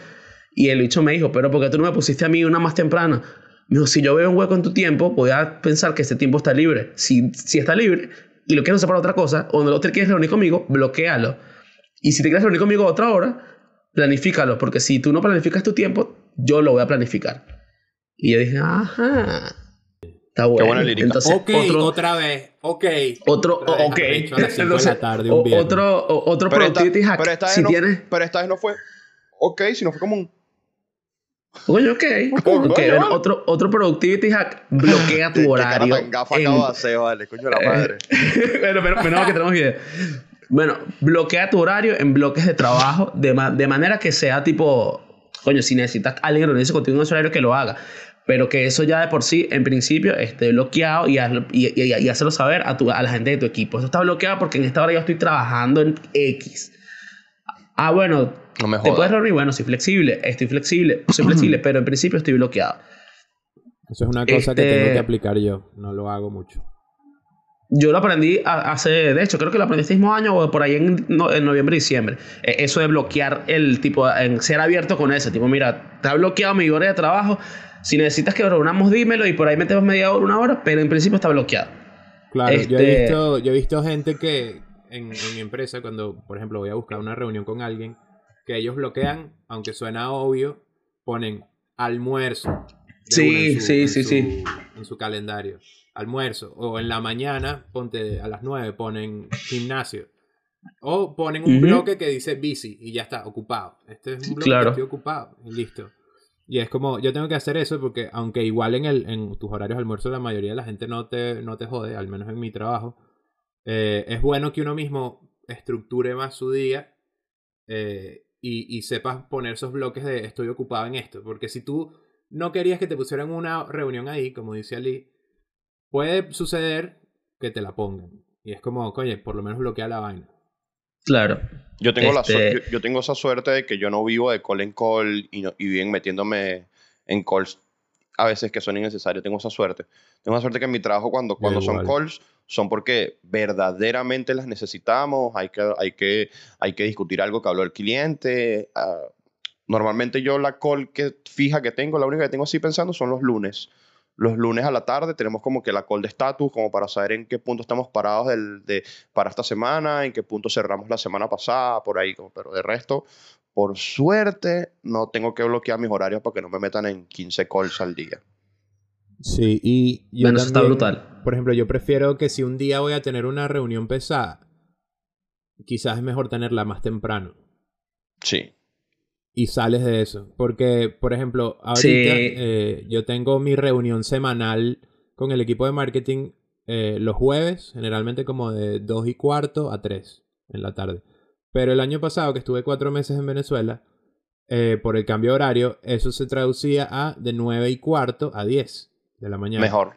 y el bicho me dijo, pero ¿por qué tú no me pusiste a mí una más temprana? Me dijo, si yo veo un hueco en tu tiempo, voy a pensar que ese tiempo está libre. Si, si está libre y lo quieres usar para otra cosa, o no te quieres reunir conmigo, bloquealo. Y si te quieres reunir conmigo otra hora, planifícalo, porque si tú no planificas tu tiempo, yo lo voy a planificar. Y yo dije, ajá, está bueno. buena lírica. Entonces, ok, otro, otra vez. Ok. otro, Otra ok. arrecho a las cinco de Entonces, la tarde un otro, otro Pero esta, productivity hack. pero esta vez si no, tienes, pero esta vez no fue ok, sino fue como un Oye, ok. Coño, Ok, vale, otro, otro productivity hack. Bloquea tu ¿Qué horario. gafa en- acabo de hacer, vale, coño la madre. bueno, pero menos mal que tenemos video. Bueno, bloquea tu horario en bloques de trabajo de, ma- de manera que sea tipo, coño, si necesitas a alguien que reunirse contigo en ese horario que lo haga, pero que eso ya de por sí, en principio, esté bloqueado y, hazlo- y, y, y hacerlo saber a, tu, a la gente de tu equipo. Eso está bloqueado porque en esta hora yo estoy trabajando en X. Ah, bueno, No me te puedes reunir, bueno, soy flexible, estoy flexible, soy flexible, pero en principio estoy bloqueado. Eso es una cosa que Este- tengo que aplicar yo. No lo hago mucho. Yo lo aprendí hace, de hecho, creo que lo aprendí este mismo año o por ahí en, no- en noviembre y diciembre. Eh, Eso de bloquear el tipo, en ser abierto con ese, tipo, mira, está bloqueado mi hora de trabajo. Si necesitas que reunamos, dímelo y por ahí metemos media hora, una hora, pero en principio está bloqueado. Claro, yo, he Este- visto, yo he visto gente que en, en mi empresa, cuando, por ejemplo, voy a buscar una reunión con alguien, que ellos bloquean, aunque suena obvio, ponen almuerzo. Sí, sí, en sí, su- sí. En su calendario. Almuerzo. O en la mañana, ponte a las 9, ponen gimnasio. O ponen un bloque que dice busy y ya está, ocupado. Este es un bloque Claro. que estoy ocupado y listo. Y es como, yo tengo que hacer eso porque aunque igual en, el, en tus horarios de almuerzo la mayoría de la gente no te, no te jode, al menos en mi trabajo, eh, es bueno que uno mismo estructure más su día eh, y, y sepas poner esos bloques de estoy ocupado en esto. Porque si tú no querías que te pusieran una reunión ahí, como dice Ali, puede suceder que te la pongan. Y es como, coño, por lo menos bloquea la vaina. Claro. Yo tengo, la Este- yo, yo tengo esa suerte de que yo no vivo de call en call y, no- y bien metiéndome en calls a veces que son innecesarios. Tengo esa suerte. Tengo la suerte que en mi trabajo cuando, cuando son calls son porque verdaderamente las necesitamos, hay que, hay que, hay que discutir algo que habló el cliente. ah, normalmente yo la call que fija que tengo, la única que tengo así pensando son los lunes. Los lunes a la tarde tenemos como que la call de estatus, como para saber en qué punto estamos parados del, de, para esta semana, en qué punto cerramos la semana pasada, por ahí. como- Pero de resto, por suerte, no tengo que bloquear mis horarios para que no me metan en 15 calls al día. Sí, y yo Bueno, eso está también, brutal. Por ejemplo, yo prefiero que si un día voy a tener una reunión pesada, quizás es mejor tenerla más temprano. Sí. y sales de eso. Porque, por ejemplo, ahorita Sí. eh, yo tengo mi reunión semanal con el equipo de marketing eh, los jueves, generalmente como de 2 y cuarto a 3 en la tarde. Pero el año pasado, que estuve cuatro meses en Venezuela, eh, por el cambio de horario, eso se traducía a de 9 y cuarto a 10 de la mañana. Mejor.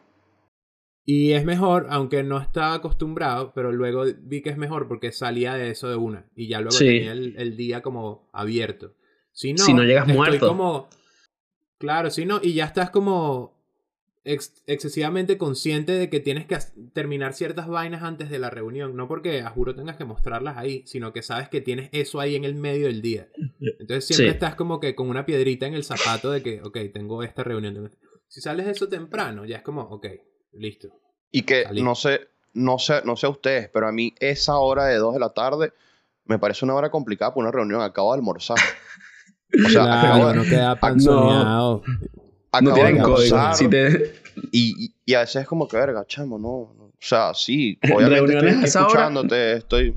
Y es mejor, aunque no estaba acostumbrado, pero luego vi que es mejor porque salía de eso de una. Y ya luego Sí. tenía el, el día como abierto. Si no, Si no llegas estoy muerto. como. Claro, si no, y ya estás como ex- excesivamente consciente de que tienes que terminar ciertas vainas antes de la reunión. No porque a juro tengas que mostrarlas ahí, sino que sabes que tienes eso ahí en el medio del día. Entonces siempre Sí. estás como que con una piedrita en el zapato de que, ok, tengo esta reunión. Si sales de eso temprano, ya es como, ok, listo. Y que Salí. no sé, no sé, no sé a ustedes, pero a mí esa hora de 2 de la tarde me parece una hora complicada para una reunión. Acabo de almorzar. O sea, Claro, acabo, de- no queda panzoneado. acabo No de tienen código. almorzar Si te- y, y, a veces es como que, verga, chamo, no. no. O sea, sí, obviamente estoy aquí esa hora. escuchándote, estoy...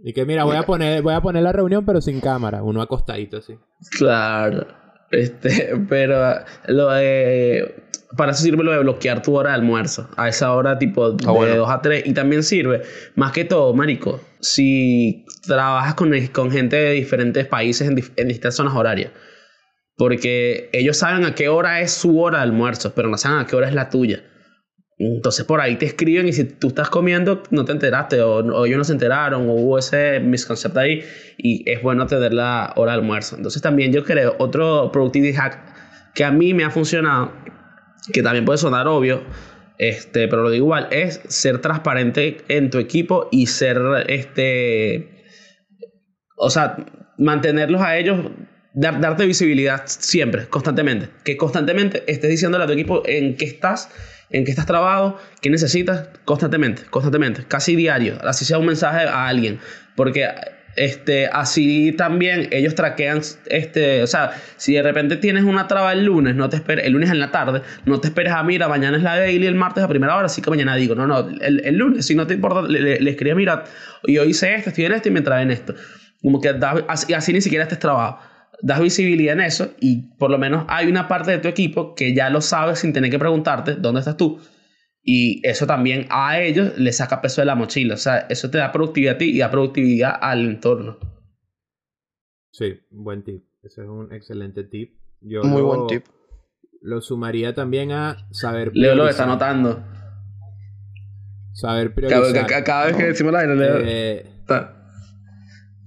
Y que mira, voy a poner, voy a poner la reunión pero sin cámara, uno acostadito así. Claro. Este, pero lo de, para eso sirve lo de bloquear tu hora de almuerzo. A esa hora tipo de Ah, bueno. 2 a 3. Y también sirve, más que todo, marico, si trabajas con, con gente de diferentes países en, en distintas zonas horarias. Porque ellos saben a qué hora es su hora de almuerzo, pero no saben a qué hora es la tuya. Entonces por ahí te escriben y si tú estás comiendo no te enteraste o, o ellos no se enteraron o hubo ese misconcepto ahí y es bueno tener la hora de almuerzo. Entonces también yo creo otro productivity hack que a mí me ha funcionado, que también puede sonar obvio, este, pero lo digo igual, es ser transparente en tu equipo y ser, este, o sea, mantenerlos a ellos, dar, darte visibilidad siempre, constantemente. Que constantemente estés diciéndole a tu equipo en qué estás en qué estás trabado, qué necesitas, constantemente, constantemente, casi diario, así sea un mensaje a alguien, porque este, así también ellos traquean, este, o sea, si de repente tienes una traba el lunes, no te esperes, el lunes en la tarde, no te esperes a, mira, mañana es la daily, el martes a primera hora, así que mañana digo, no, no, el, el lunes, si no te importa, le, le, escribí, mira, yo hice esto, estoy en esto y me traen esto. Como que así, así ni siquiera estés trabado das visibilidad en eso y por lo menos hay una parte de tu equipo que ya lo sabes sin tener que preguntarte dónde estás tú. Y eso también a ellos les saca peso de la mochila. O sea, eso te da productividad a ti y da productividad al entorno. Sí, buen tip. Ese es un excelente tip. Yo Muy lo, buen tip. Lo sumaría también a saber Leo lo está notando. Saber priorizar. cada- cada vez que decimos la Leo. Eh, está-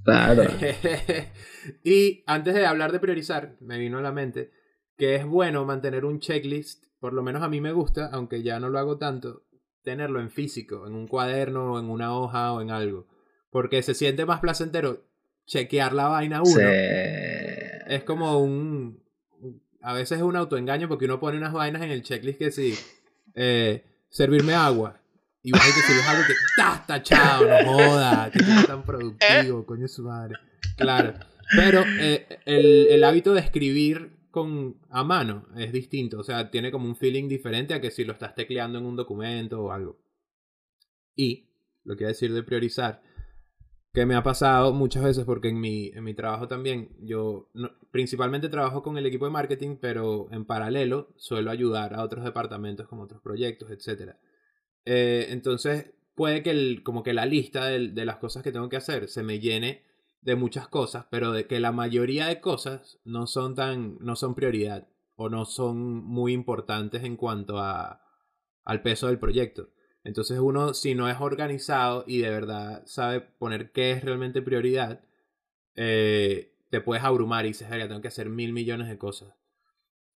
Claro. y antes de hablar de priorizar, me vino a la mente que es bueno mantener un checklist, por lo menos a mí me gusta, aunque ya no lo hago tanto, tenerlo en físico, en un cuaderno, o en una hoja o en algo. Porque se siente más placentero chequear la vaina uno. Sí. Es como un... A veces es un autoengaño porque uno pone unas vainas en el checklist que sí, eh, servirme agua. Y vas y te sirves algo que estás tachado, no joda, que tan productivo, coño su madre. Claro. Pero eh, el, el hábito de escribir con, a mano es distinto. O sea, tiene como un feeling diferente a que si lo estás tecleando en un documento o algo. Y, lo que decir de priorizar, que me ha pasado muchas veces porque en mi, en mi trabajo también, yo principalmente trabajo con el equipo de marketing, pero en paralelo suelo ayudar a otros departamentos con otros proyectos, etc. entonces, puede que el, como que la lista del- de, las cosas que tengo que hacer se me llene de muchas cosas, pero de que la mayoría de cosas no son tan, no son prioridad o no son muy importantes en cuanto a, al peso del proyecto. Entonces uno, si no es organizado y de verdad sabe poner qué es realmente prioridad, eh, te puedes abrumar y dices, "Verga, tengo que hacer mil millones de cosas.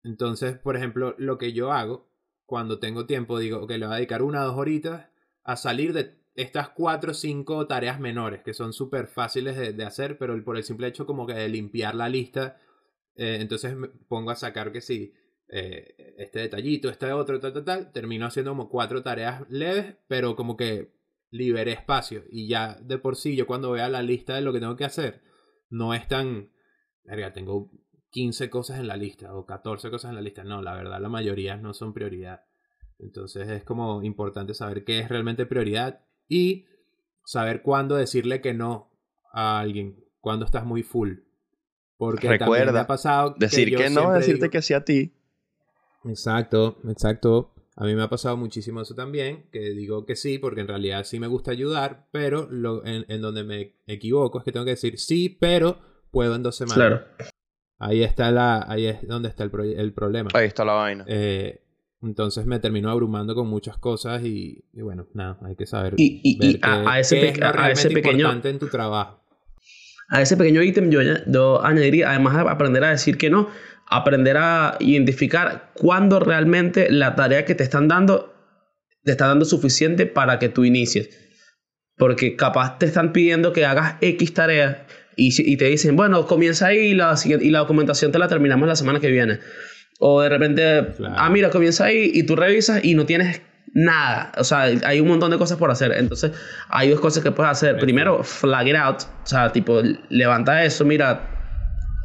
Entonces, por ejemplo, lo que yo hago cuando tengo tiempo, digo, ok, le voy a dedicar una o dos horitas a salir de estas cuatro o cinco tareas menores, que son súper fáciles de, hacer, pero por el simple hecho como que de limpiar la lista, eh, entonces me pongo a sacar que sí, eh, este detallito, este otro, tal, tal, tal, termino haciendo como cuatro tareas leves, pero como que liberé espacio y ya de por sí yo cuando vea la lista de lo que tengo que hacer, no es tan, verga, tengo 15 cosas en la lista o 14 cosas en la lista, no, la verdad la mayoría no son prioridad. Entonces es como importante saber qué es realmente prioridad y saber cuándo decirle que no a alguien, cuando estás muy full. Porque también me Recuerda, ha pasado Decir yo que no, decirte digo- que sí a ti. Exacto, exacto. A mí me ha pasado muchísimo eso también, que digo que sí, porque en realidad sí me gusta ayudar, pero lo, en, en donde me equivoco es que tengo que decir sí, pero puedo en dos semanas. Claro. Ahí está la, ahí es donde está el, pro- el problema. Ahí está la vaina. Eh, entonces me termino abrumando con muchas cosas y, y bueno, nada, hay que saber. Y, ver qué- a ese, qué es lo a ese pequeño importante en tu trabajo. a ese pequeño ítem yo, añ- yo añadiría, además de aprender a decir que no, aprender a identificar cuándo realmente la tarea que te están dando te está dando suficiente para que tú inicies. Porque capaz te están pidiendo que hagas X tareas y, te dicen, bueno, comienza ahí y la, siguiente- y la documentación te la terminamos la semana que viene. O de repente, Claro. ah, mira, comienza ahí y tú revisas y no tienes nada. O sea, hay un montón de cosas por hacer. Entonces, hay dos cosas que puedes hacer. Primero, flag it out. O sea, tipo, levanta eso, mira,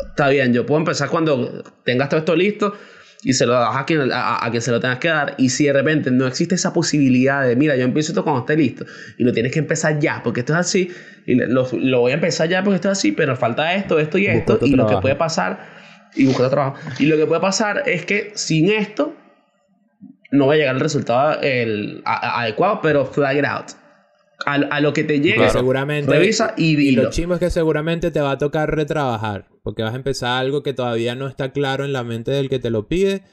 está bien, yo puedo empezar cuando tengas todo esto listo y se lo das a quien, a, a quien se lo tengas que dar. Y si de repente no existe esa posibilidad de, mira, yo empiezo esto cuando esté listo y lo tienes que empezar ya, porque esto es así, y lo, lo voy a empezar ya porque esto es así, pero falta esto, esto y esto, y lo que puede pasar, y busca otro trabajo, y lo que puede pasar es que sin esto no va a llegar el resultado el, a- a- adecuado, pero flag it out. A, a lo que te llegue, seguramente. revisa y Y dilo. lo chimbo es que seguramente te va a tocar retrabajar. Porque vas a empezar algo que todavía no está claro en la mente del que te lo pide.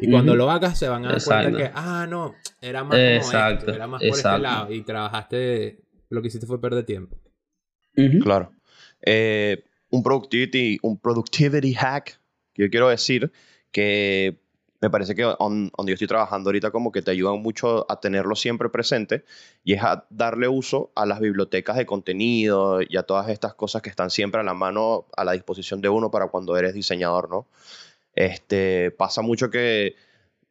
Y cuando lo hagas se van a dar cuenta que, ah, no, era más como Exacto, esto, era más por este exacto. lado. Y trabajaste, lo que hiciste fue perder tiempo. Claro. Eh, un, productivity, un productivity hack yo quiero decir que me parece que on- donde yo estoy trabajando ahorita como que te ayudan mucho a tenerlo siempre presente y es a darle uso a las bibliotecas de contenido y a todas estas cosas que están siempre a la mano, a la disposición de uno para cuando eres diseñador, ¿no? Este, pasa mucho que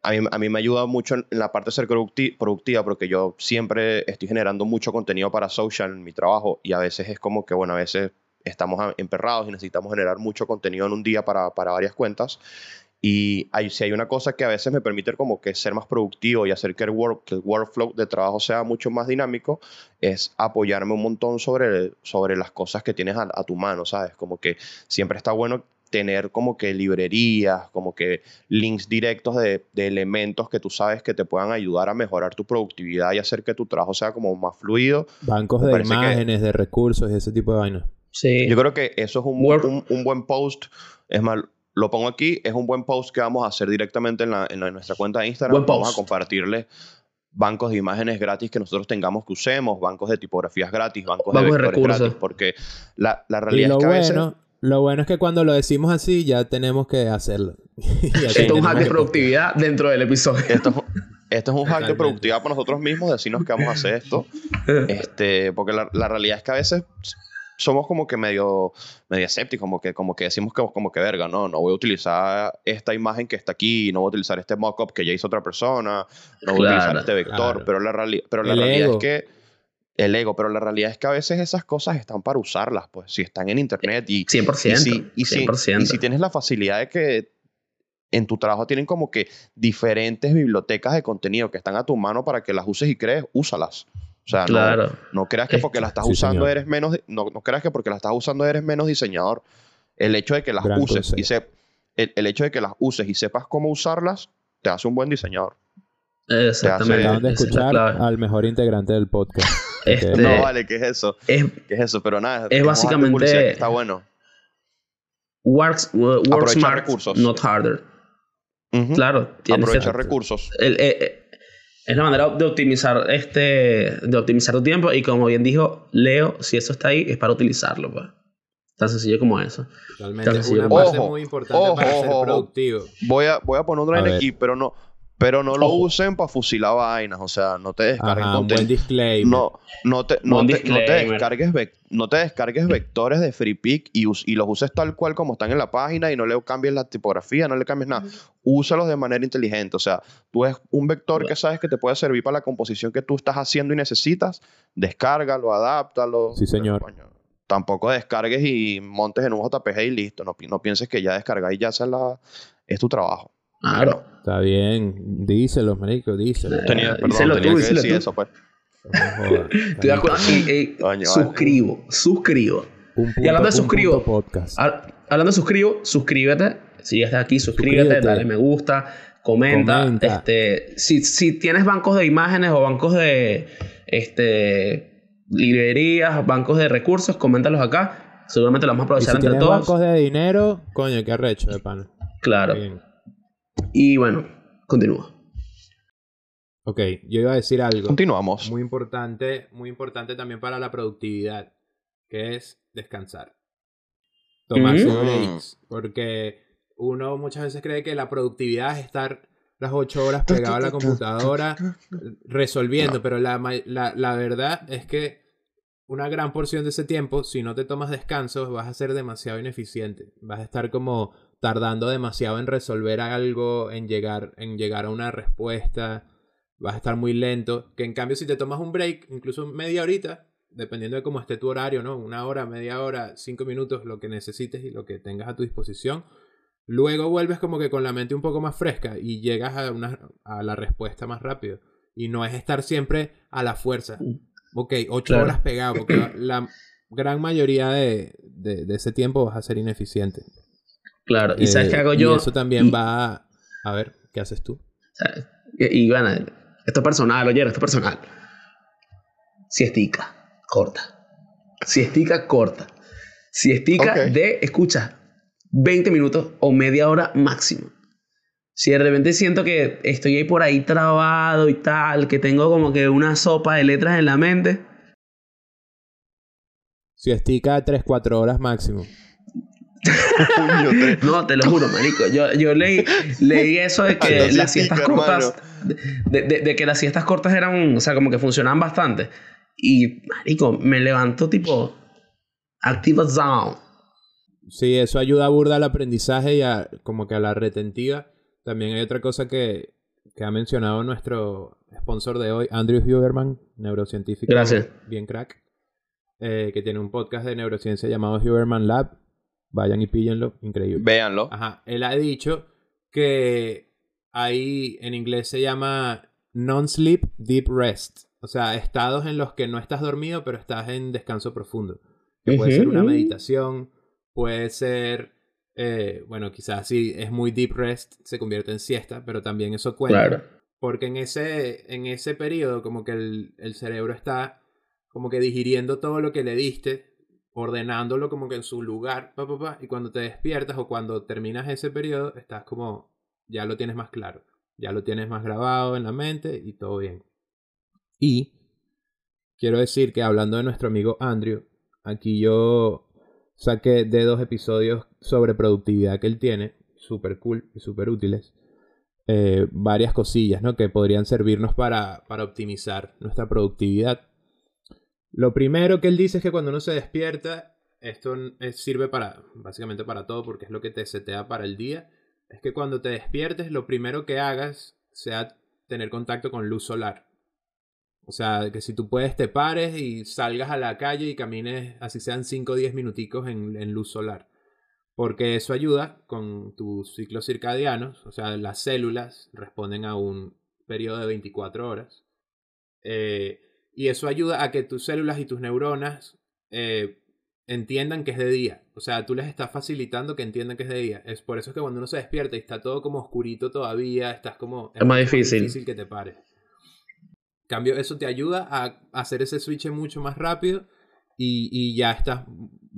a mí, a mí me ayuda mucho en, la parte de ser producti- productiva porque yo siempre estoy generando mucho contenido para social en mi trabajo y a veces es como que, bueno, a veces estamos emperrados y necesitamos generar mucho contenido en un día para, para varias cuentas. Y hay, si hay una cosa que a veces me permite como que ser más productivo y hacer que el, work, que el workflow de trabajo sea mucho más dinámico, es apoyarme un montón sobre, sobre las cosas que tienes a, a tu mano, ¿sabes? Como que siempre está bueno tener como que librerías, como que links directos de, de elementos que tú sabes que te puedan ayudar a mejorar tu productividad y hacer que tu trabajo sea como más fluido. Bancos Me de parece que- imágenes, de recursos y ese tipo de vainas. Sí. Yo creo que eso es un, Work- un, un buen post. Es más, lo pongo aquí, es un buen post que vamos a hacer directamente en, la, en, la- en nuestra cuenta de Instagram. Buen Vamos post. a compartirle bancos de imágenes gratis que nosotros tengamos que usemos, bancos de tipografías gratis, bancos, Bancos de vectores recursos. gratis, porque la, la realidad lo es que a veces... bueno, lo bueno es que cuando lo decimos así ya tenemos que hacerlo. Esto es un hack de que- productividad dentro del episodio. Esto es, esto es un hack de productividad para nosotros mismos, decirnos que vamos a hacer esto. Este, porque la, la realidad es que a veces somos como que medio, medio escépticos, como que, como que decimos que, como que verga, no, no voy a utilizar esta imagen que está aquí, no voy a utilizar este mockup que ya hizo otra persona, no voy a utilizar Claro, este vector, claro. pero la, reali- pero la El realidad ego. es que el ego, pero la realidad es que a veces esas cosas están para usarlas, pues, si están en internet y, 100%. y si, y si- 100%. y si tienes la facilidad de que en tu trabajo tienen como que diferentes bibliotecas de contenido que están a tu mano para que las uses y crees, úsalas. O sea, no- Claro. no, creas que porque la estás Sí, usando señor. eres menos, no, no creas que porque la estás usando eres menos diseñador. El hecho de que las Gran uses y se, el, el hecho de que las uses y sepas cómo usarlas te hace un buen diseñador. Exactamente. hace- Acaban de es escuchar al mejor integrante del podcast. Este. No, vale, ¿qué es eso? es ¿Qué es eso? Pero nada, Es básicamente- que está bueno. works, wo- work Aprovechar smart, recursos. not harder. Ujú. Claro, tienes que- Aprovechar recursos. el- eh, eh, es la manera de optimizar este de optimizar tu tiempo y como bien dijo Leo si eso está ahí es para utilizarlo pues tan sencillo como eso Totalmente. Tan Es sencillo una como parte eso. muy importante Ojo, para ser ojo, ojo. productivo. Voy a, voy a poner un A line ver. aquí, pero no, pero no lo Ojo. usen para fusilar vainas. O sea, no te descarguen Ajá, un buen disclaimer. No, no te, no Buen te, no te disclaimer. descargues no te descargues vectores de FreePic y, us- y los uses tal cual como están en la página y no le cambies la tipografía, no le cambies nada. Úsalos de manera inteligente. O sea, tú es un vector que sabes que te puede servir para la composición que tú estás haciendo y necesitas. Descárgalo, adáptalo. Sí, señor. Coño, tampoco descargues y montes en un JPG y listo. No, pi- no pienses que ya descargar y ya sea la, es tu trabajo. Claro Está bien. Díselo, marico, díselo. Eh, Tenía, perdón, díselo tenía tú, que díselo decir tú. eso, pues. No. Te das cuenta- y- y- vale. suscribo suscribo Y hablando de suscribo. podcast. Hab- hablando de suscribo suscríbete si ya estás aquí suscríbete, Suscríbete. dale me gusta comenta, Comenta. este si, si tienes bancos de imágenes o bancos de este librerías bancos de recursos coméntalos acá seguramente los vamos a Y aprovechar si entre tienes todos bancos de dinero, coño, qué arrecho de pan. claro Bien. Y bueno continúa Ok, yo iba a decir algo Continuamos. muy importante, muy importante también para la productividad, que es descansar. Tomarse Mm. breaks, porque uno muchas veces cree que la productividad es estar las ocho horas pegado a la computadora resolviendo, pero la, la, la verdad es que una gran porción de ese tiempo, si no te tomas descansos, vas a ser demasiado ineficiente. Vas a estar como tardando demasiado en resolver algo, en llegar, en llegar a una respuesta. Vas a estar muy lento. Que en cambio, si te tomas un break, incluso media horita, dependiendo de cómo esté tu horario, ¿no? Una hora, media hora, cinco minutos, lo que necesites y lo que tengas a tu disposición. Luego vuelves como que con la mente un poco más fresca y llegas a, una, a la respuesta más rápido. Y no es estar siempre a la fuerza. Ok, ocho Claro. horas pegado, porque la gran mayoría de, de- de ese tiempo vas a ser ineficiente. Claro y sabes Eh, qué hago yo Y eso también Y- va a... A ver, ¿qué haces tú? ¿sabes? Y, y bueno, esto es personal, oye, esto es personal. Siestica, corta. Siestica, corta. Siestica Ok. de, escucha, 20 minutos o media hora máximo. Si de repente siento que estoy ahí por ahí trabado y tal, que tengo como que una sopa de letras en la mente. Si estica 3-4 horas máximo. No, te lo juro, marico. Yo, yo leí, leí eso de que las siestas cortas. De, de- de que las siestas cortas eran. O sea, como que funcionaban bastante. Y, marico, me levanto tipo. Activa down. Sí, eso ayuda a burda al aprendizaje y a, como que a la retentiva. También hay otra cosa que, que ha mencionado nuestro sponsor de hoy, Andrew Huberman, neurocientífico Gracias. bien crack, eh, que tiene un podcast de neurociencia llamado Huberman Lab. Vayan y píllenlo, increíble. Véanlo. Ajá, él ha dicho que ahí en inglés se llama non-sleep deep rest. O sea, estados en los que no estás dormido, pero estás en descanso profundo. Que puede ser una meditación, puede ser, eh, bueno, quizás si es muy deep rest, se convierte en siesta, pero también eso cuenta. Claro. Porque en ese, en ese periodo, como que el, el cerebro está como que digiriendo todo lo que le diste, ordenándolo como que en su lugar, y cuando te despiertas o cuando terminas ese periodo, estás como, ya lo tienes más claro, ya lo tienes más grabado en la mente y todo bien. Y quiero decir que hablando de nuestro amigo Andrew, aquí yo saqué de dos episodios sobre productividad que él tiene, súper cool y súper útiles eh, varias cosillas ¿no? que podrían servirnos para, para optimizar nuestra productividad. Lo primero que él dice es que cuando uno se despierta, esto es- sirve para, básicamente para todo, porque es lo que te setea para el día, es que cuando te despiertes, lo primero que hagas sea tener contacto con luz solar. O sea, que si tú puedes te pares y salgas a la calle y camines, así sean 5 o 10 minuticos en, en luz solar. Porque eso ayuda con tus ciclos circadianos, o sea, las células responden a un periodo de 24 horas. Eh, y eso ayuda a que tus células y tus neuronas eh, entiendan que es de día. O sea, tú les estás facilitando que entiendan que es de día. Es por eso que cuando uno se despierta y está todo como oscurito todavía, estás como... Es más difícil. difícil que te pares. En cambio, eso te ayuda a hacer ese switch mucho más rápido y, y ya estás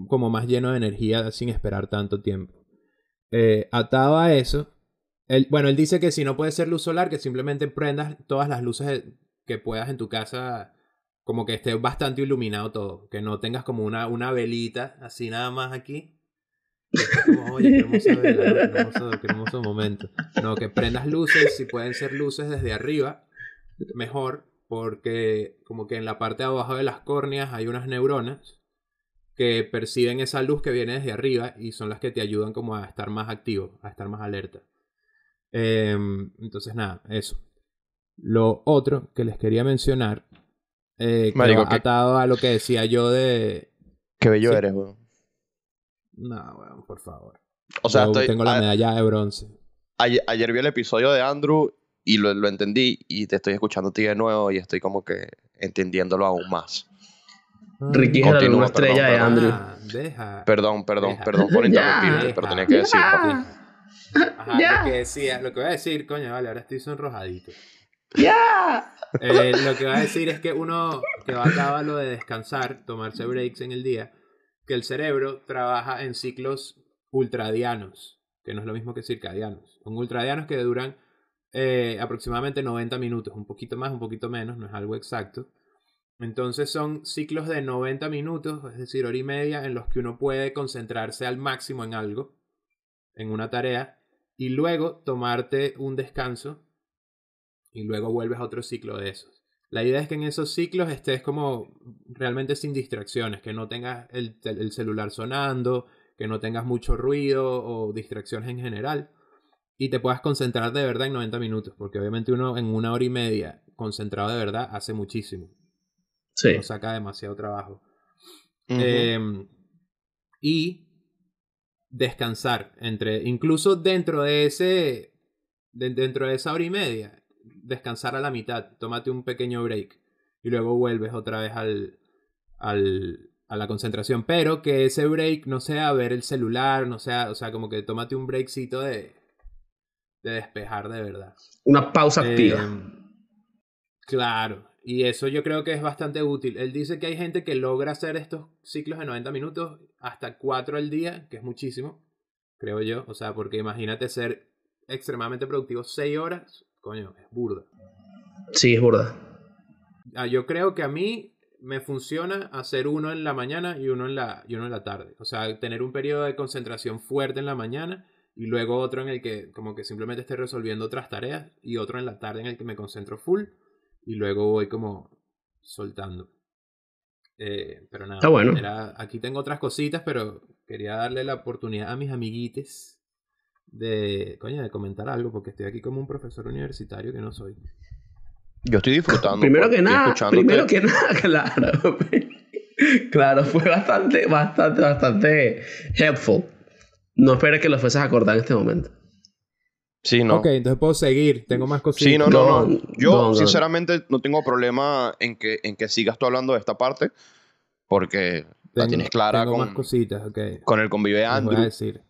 como más lleno de energía sin esperar tanto tiempo. Eh, atado a eso, él, bueno, él dice que si no puede ser luz solar, que simplemente prendas todas las luces que puedas en tu casa, como que esté bastante iluminado todo, que no tengas como una, una velita así nada más aquí. Oye, qué hermoso momento. No, que prendas luces, si pueden ser luces desde arriba, mejor, porque como que en la parte de abajo de las córneas hay unas neuronas que perciben esa luz que viene desde arriba y son las que te ayudan como a estar más activo, a estar más alerta. Em, entonces nada, eso. Lo otro que les quería mencionar, eh, que Marico, que- atado a lo que decía yo de... Qué bello Sí. eres, weón. No, weón, por favor. O sea, Yo estoy, tengo la a- medalla de bronce. ayer, ayer vi el episodio de Andrew y lo, lo entendí y te estoy escuchando a ti de nuevo y estoy como que entendiéndolo aún más. Ricky es la estrella de perdón, Andrew. Ah, deja. Perdón, perdón, Deja. perdón por interrumpirte, pero tenía que decirlo. Ajá, Ya. lo que decía, lo que voy a decir, coño, vale, ahora estoy sonrojadito. ¡Ya! Eh, lo que va a decir es que uno que va a lo de descansar, tomarse breaks en el día, que el cerebro trabaja en ciclos ultradianos, que no es lo mismo que circadianos. Son ultradianos que duran eh, aproximadamente 90 minutos, un poquito más, un poquito menos, no es algo exacto. Entonces son ciclos de 90 minutos, es decir, hora y media, en los que uno puede concentrarse al máximo en algo, en una tarea, y luego tomarte un descanso y luego vuelves a otro ciclo de esos. La idea es que en esos ciclos estés como realmente sin distracciones, que no tengas el, celular sonando, que no tengas mucho ruido o distracciones en general y te puedas concentrar de verdad en 90 minutos, porque obviamente uno en una hora y media concentrado de verdad hace muchísimo, Sí. no saca demasiado trabajo. Eh, y descansar entre incluso dentro de ese de- dentro de esa hora y media descansar a la mitad tómate un pequeño break y luego vuelves otra vez al, al a la concentración pero que ese break no sea ver el celular no sea o sea como que tómate un breakcito de de despejar de verdad Una pausa activa. eh, claro, y eso yo creo que es bastante útil. Él dice que hay gente que logra hacer estos ciclos de 90 minutos hasta 4 al día, que es muchísimo, creo yo. O sea, porque imagínate ser extremadamente productivo 6 horas, coño, es burda. Sí, es burda. Ah, yo creo que a mí me funciona hacer uno en la mañana y uno en la, y uno en la tarde. O sea, tener un periodo de concentración fuerte en la mañana y luego otro en el que como que simplemente esté resolviendo otras tareas y otro en la tarde en el que me concentro full y luego voy como soltando. Eh, pero nada, Está bueno. era- aquí tengo otras cositas, pero quería darle la oportunidad a mis amiguites de, coño, de comentar algo, porque estoy aquí como un profesor universitario que no soy. Yo estoy disfrutando. Primero pues, que nada, primero que nada, claro. claro, fue bastante, bastante, bastante helpful. No esperes que lo fueses a acordar en este momento. Sí, no. Ok, entonces puedo seguir, tengo más cositas. Sí, no, no, no. Yo, sinceramente, no tengo problema en que, en que sigas tú hablando de esta parte, porque la tienes clara tengo con, más cositas, ok. con el convive de Les voy a Andrew, decir.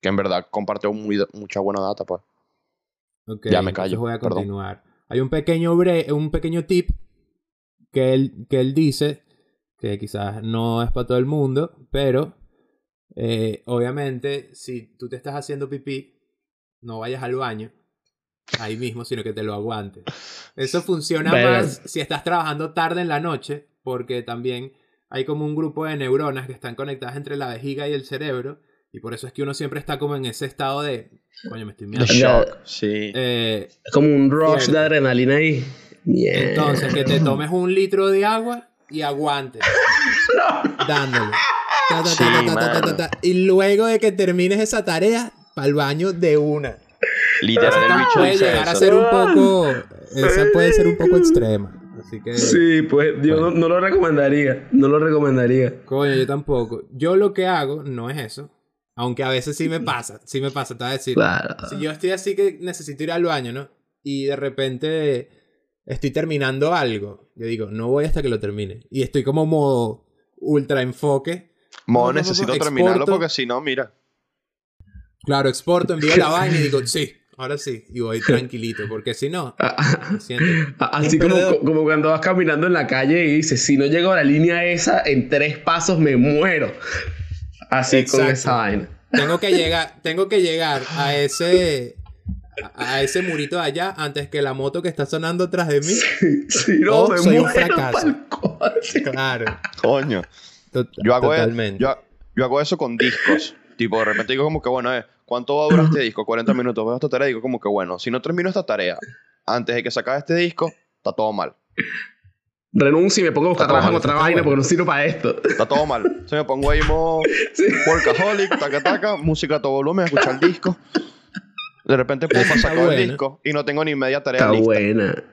Que en verdad compartió muy- mucha buena data, pues. Ok, Ya me callo, voy a perdón. continuar. Hay un pequeño, bre- un pequeño tip que él, que él dice, que quizás no es para todo el mundo, pero eh, obviamente si tú te estás haciendo pipí, no vayas al baño ahí mismo, sino que te lo aguantes. Eso funciona más si estás trabajando tarde en la noche, porque también hay como un grupo de neuronas que están conectadas entre la vejiga y el cerebro, y por eso es que uno siempre está como en ese estado de, coño, me estoy mirando. Shock, sí. Eh, Es como un rush de adrenalina ahí. Mierda. entonces, que te tomes un litro de agua y aguantes. Dándole. Ta, ta, ta, Sí, ta, ta, ta, ta, mano. ta. Y luego de que termines esa tarea, para el baño de una. Literal, el Esa bicho puede llegar a ser un poco. Esa puede ser un poco extrema. Así que. Sí, pues yo no, no lo recomendaría. No lo recomendaría. Coño, yo tampoco. Yo lo que hago no es eso. Aunque a veces sí me pasa. Sí me pasa, te voy a decir. Claro. Si yo estoy así que necesito ir al baño, ¿no? Y de repente estoy terminando algo. Yo digo, no voy hasta que lo termine. Y estoy como modo ultra enfoque. Mo, No, no, no, necesito no, terminarlo exporto. porque si no, mira. Claro, exporto, envío la vaina y digo, sí, ahora sí. Y voy tranquilito, porque si no, me siento... Así Un como, como cuando vas caminando en la calle y dices, si no llego a la línea esa, en tres pasos me muero. Así con Exacto. esa vaina. Tengo que llegar, tengo que llegar a ese... A ese murito de allá antes que la moto que está sonando atrás de mí. Si no, Oh, me soy un fracaso. Claro. Coño. Tot- Yo hago, e- totalmente. yo, yo hago eso con discos. tipo, de repente digo como que, bueno, eh, ¿cuánto va a durar este disco? 40 minutos. Veo esta tarea y digo como que, bueno, si no termino esta tarea antes de que se acabe este disco, está todo mal. Renuncio y me pongo a buscar todo trabajo en otra vaina porque no sirvo para esto. Está todo mal. Entonces me pongo ahí modo Sí. workaholic, taca taca, música a todo volumen, escuchar el disco. De repente pum, Está saco el disco y no tengo ni media tarea Está lista. buena.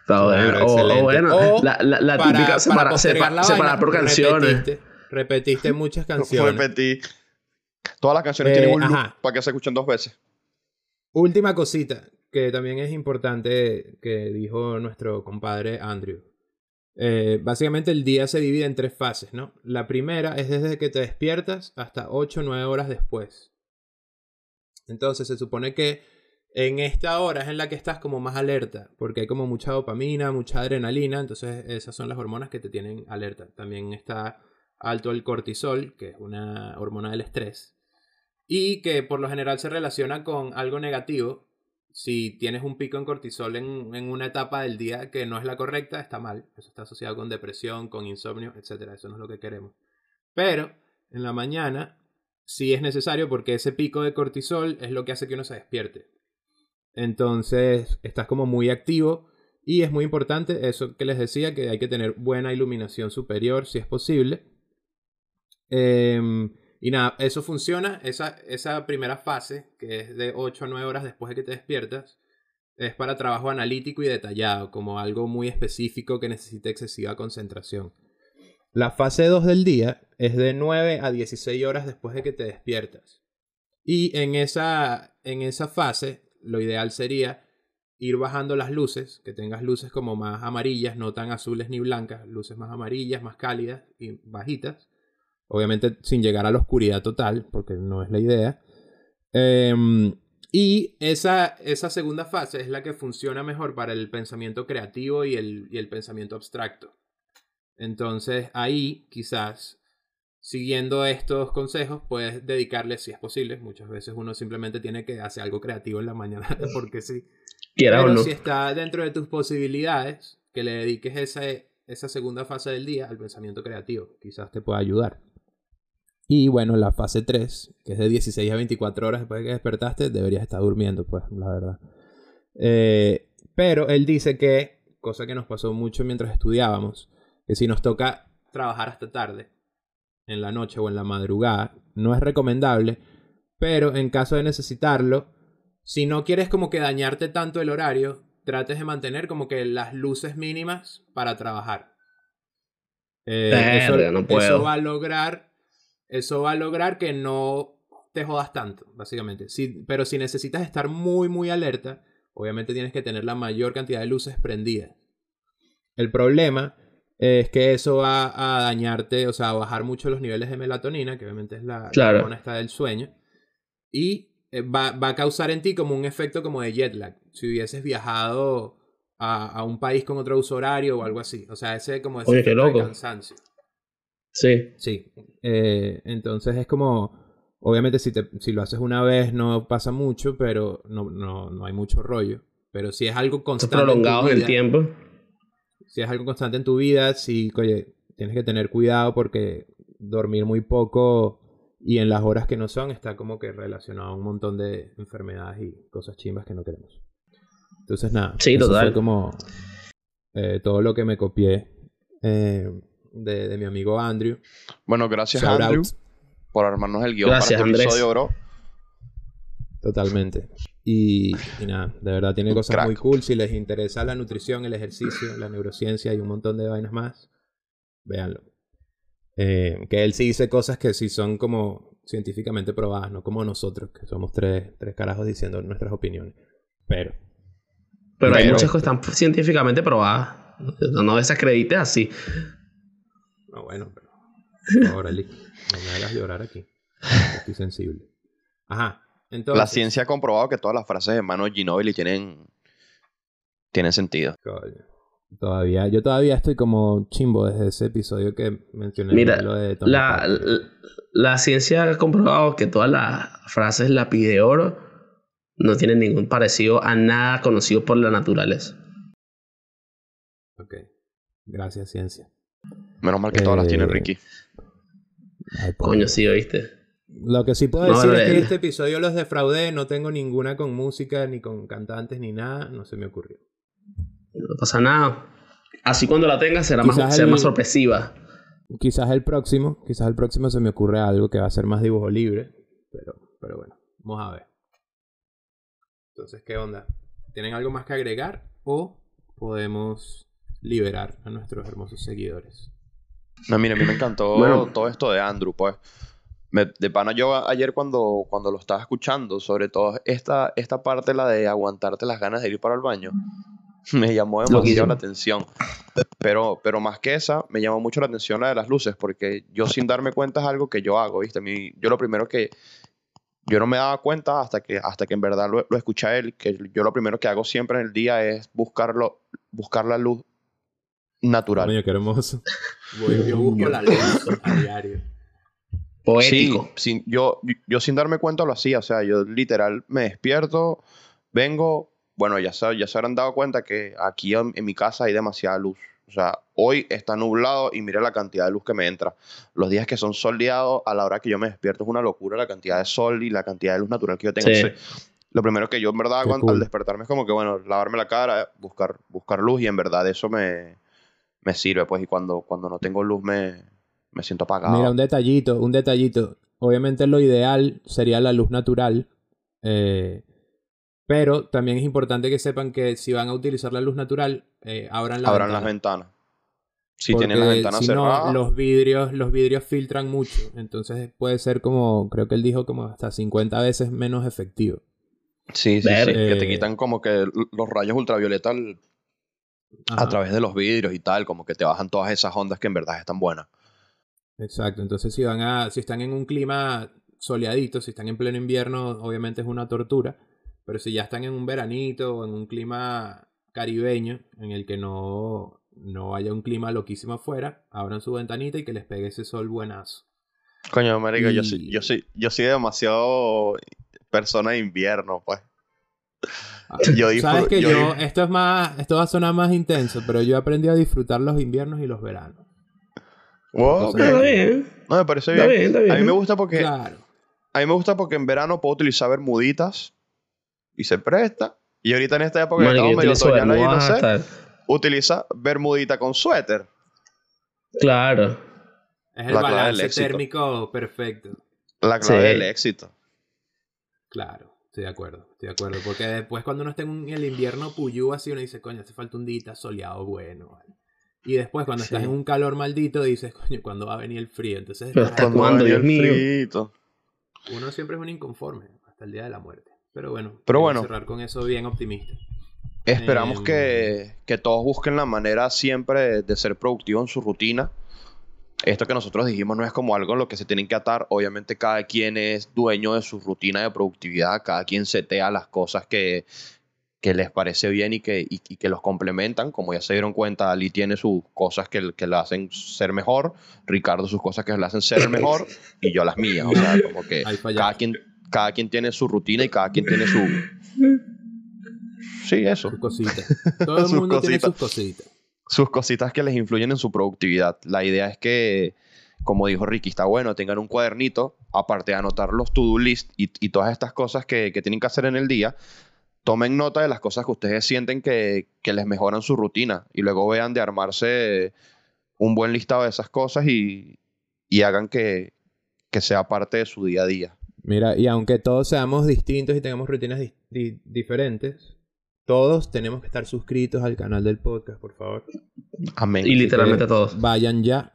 Está buena. O, o excelente. bueno, O la, la, la típica sepa- la separar vaina, por canciones. Repetiste, repetiste muchas canciones. Repetí. Todas las canciones Eh, tienen un loop ajá. para que se escuchen dos veces. Última cosita que también es importante que dijo nuestro compadre Andrew. Eh, básicamente el día se divide en tres fases, ¿no? La primera es desde que te despiertas hasta 8 o 9 horas después. Entonces se supone que en esta hora es en la que estás como más alerta, porque hay como mucha dopamina, mucha adrenalina, entonces esas son las hormonas que te tienen alerta. También está alto el cortisol, que es una hormona del estrés, y que por lo general se relaciona con algo negativo. Si tienes un pico en cortisol en, en una etapa del día que no es la correcta, está mal. Eso está asociado con depresión, con insomnio, etc. Eso no es lo que queremos. Pero en la mañana sí es necesario porque ese pico de cortisol es lo que hace que uno se despierte. Entonces estás como muy activo y es muy importante eso que les decía, que hay que tener buena iluminación superior si es posible. Em, y nada, eso funciona, esa, esa primera fase, que es de 8 a 9 horas después de que te despiertas, es para trabajo analítico y detallado, como algo muy específico que necesita excesiva concentración. La fase 2 del día es de 9 a 16 horas después de que te despiertas. Y en esa, en esa fase, lo ideal sería ir bajando las luces, que tengas luces como más amarillas, no tan azules ni blancas, luces más amarillas, más cálidas y bajitas. Obviamente sin llegar a la oscuridad total, porque no es la idea. Em, y esa, esa segunda fase es la que funciona mejor para el pensamiento creativo y el, y el pensamiento abstracto. Entonces ahí quizás siguiendo estos consejos, puedes dedicarle, si es posible, muchas veces uno simplemente tiene que hacer algo creativo en la mañana, porque sí. Quiera o Pero no. si está dentro de tus posibilidades, que le dediques esa, esa segunda fase del día al pensamiento creativo, quizás te pueda ayudar. Y bueno, la fase 3, que es de 16 a 24 horas después de que despertaste, deberías estar durmiendo, pues, la verdad. Eh, pero él dice que, cosa que nos pasó mucho mientras estudiábamos, que si nos toca trabajar hasta tarde, en la noche o en la madrugada, no es recomendable, pero en caso de necesitarlo, si no quieres como que dañarte tanto el horario, trates de mantener como que las luces mínimas para trabajar. Eh, Verga, no puedo. eso va a lograr, eso va a lograr que no te jodas tanto, básicamente. Si, pero si necesitas estar muy, muy alerta, obviamente tienes que tener la mayor cantidad de luces prendidas. El problema es que eso va a dañarte, o sea, a bajar mucho los niveles de melatonina, que obviamente es la, la Claro. hormona esta del sueño, y eh, va, va a causar en ti como un efecto como de jet lag, si hubieses viajado a, a un país con otro uso horario o algo así. O sea, ese como ese Oye, qué efecto de cansancio. Sí. Sí. Eh, entonces es como. Obviamente, si, te, si lo haces una vez no pasa mucho, pero no, no, no hay mucho rollo. Pero si es algo constante. en prolongados en el vida- tiempo. Si es algo constante en tu vida, sí, oye, tienes que tener cuidado porque dormir muy poco y en las horas que no son está como que relacionado a un montón de enfermedades y cosas chimbas que no queremos. Entonces, nada. Sí, eso total. Fue como eh, todo lo que me copié eh, de, de mi amigo Andrew. Bueno, gracias Shout Andrew out. por armarnos el guion Gracias, para este episodio, bro. Totalmente. Y, y nada, de verdad tiene cosas crack. muy cool. Si les interesa la nutrición, el ejercicio, la neurociencia y un montón de vainas más, véanlo. Eh, que él sí dice cosas que sí son como científicamente probadas, no como nosotros, que somos tres, tres carajos diciendo nuestras opiniones. Pero, Pero hay Pero- muchas que están científicamente probadas. No, no desacredites así. No, bueno, pero. Ali, no me hagas llorar aquí. Estoy sensible. Ajá. Entonces, La ciencia ha comprobado que todas las frases de Mano Ginobili tienen, tienen sentido. Coño. Todavía, yo todavía estoy como chimbo desde ese episodio que mencioné. Mira, lo de La, la, la ciencia ha comprobado que todas las frases lápiz de oro no tienen ningún parecido a nada conocido por la naturaleza. Ok. Gracias, ciencia. Menos mal que todas las Eh, tienen Ricky. Ay. Coño, sí, ¿oíste? Lo que sí puedo No, decir no, es que en este episodio los defraudé. No tengo ninguna con música, ni con cantantes, ni nada. No se me ocurrió. No pasa nada. Así cuando la tengas será, Quizás más, será más sorpresiva. Quizás el próximo, quizás el próximo se me ocurre algo que va a ser más dibujo libre. Pero, pero bueno, vamos a ver. Entonces, ¿qué onda? ¿Tienen algo más que agregar? ¿O podemos liberar a nuestros hermosos seguidores? No, mira, a mí me encantó Bueno. todo esto de Andrew, pues. Me- de pana yo a- ayer cuando, cuando lo estaba escuchando, sobre todo esta, esta parte, la de aguantarte las ganas de ir para el baño, me llamó demasiado la atención. Pero, pero más que esa, me llamó mucho la atención la de las luces, porque yo sin darme cuenta es algo que yo hago, ¿viste? A mí, yo lo primero que... Yo no me daba cuenta hasta que, hasta que en verdad lo, lo escuché a él, que yo lo primero que hago siempre en el día es buscarlo, buscar la luz natural. Coño, qué hermoso. Voy- yo busco la luz a diario. Poético. Sí, sin- yo, yo sin darme cuenta lo hacía, o sea, yo literal me despierto, vengo, bueno, ya se, ya se habrán dado cuenta que aquí en, en mi casa hay demasiada luz. O sea, hoy está nublado y mira la cantidad de luz que me entra. Los días que son soleados, a la hora que yo me despierto es una locura la cantidad de sol y la cantidad de luz natural que yo tengo. Sí. Entonces, lo primero que yo en verdad hago cool. al despertarme es como que, bueno, lavarme la cara, buscar, buscar luz y en verdad eso me, me sirve, pues, y cuando, cuando no tengo luz me, me siento apagado. Mira, un detallito, un detallito. Obviamente lo ideal sería la luz natural. eh, pero también es importante que sepan que si van a utilizar la luz natural, eh, abran la Abran las ventana. ventanas. Si tienen las ventanas si cerradas, no, los vidrios, los vidrios filtran mucho. Entonces puede ser como, creo que él dijo, como hasta 50 veces menos efectivo. sí, sí, sí, Ver. que te Eh, quitan como que los rayos ultravioleta al- a través de los vidrios y tal, como que te bajan todas esas ondas que en verdad están buenas. Exacto, entonces si van a, si están en un clima soleadito, si están en pleno invierno, obviamente es una tortura, pero si ya están en un veranito o en un clima caribeño, en el que no, no haya un clima loquísimo afuera, abran su ventanita y que les pegue ese sol buenazo. Coño, marico, yo, soy, yo, soy, yo soy demasiado persona de invierno, pues. Yo Sabes disfruto- que yo esto es más, esto va a sonar más intenso, pero yo aprendí a disfrutar los inviernos y los veranos. Wow. Entonces- Está bien. No, me parece Está bien. bien, está bien. A mí me gusta porque Claro. a mí me gusta porque en verano puedo utilizar bermuditas y se presta. Y ahorita en esta época que estamos yo medio otoñal ahí, no sé, utiliza bermudita con suéter. Claro. Es el La clave del balance éxito. térmico perfecto. La clave Sí. del éxito. Claro, estoy de acuerdo, estoy de acuerdo. Porque después cuando uno está en el invierno puyú así, uno dice, coño, hace falta un día soleado bueno. ¿vale? Y después cuando estás en un calor maldito, dices, coño, ¿cuándo va a venir el frío? Entonces Pero ¿Hasta cuándo, Dios el mío? frito. uno siempre es un inconforme hasta el día de la muerte. Pero bueno, Pero bueno. cerrar con eso bien optimista. Esperamos Em, que, que todos busquen la manera siempre de, de ser productivos en su rutina. Esto que nosotros dijimos no es como algo en lo que se tienen que atar. Obviamente cada quien es dueño de su rutina de productividad, cada quien setea las cosas que, que les parece bien y que, y, y que los complementan. Como ya se dieron cuenta, Ali tiene sus cosas que, que le hacen ser mejor, Ricardo sus cosas que le hacen ser mejor y yo las mías. O sea, como que cada quien, cada quien tiene su rutina y cada quien tiene su... Sí, eso. Sus cositas. Todo el mundo tiene sus cositas. Sus cositas que les influyen en su productividad. La idea es que, como dijo Ricky, está bueno, tengan un cuadernito, aparte de anotar los to-do list y, todas estas cosas que, tienen que hacer en el día, tomen nota de las cosas que ustedes sienten que, les mejoran su rutina y luego vean de armarse un buen listado de esas cosas y, hagan que, que sea parte de su día a día. Mira, y aunque todos seamos distintos y tengamos rutinas di- di- diferentes, todos tenemos que estar suscritos al canal del podcast, por favor. Amén. Y literalmente que todos. Vayan ya,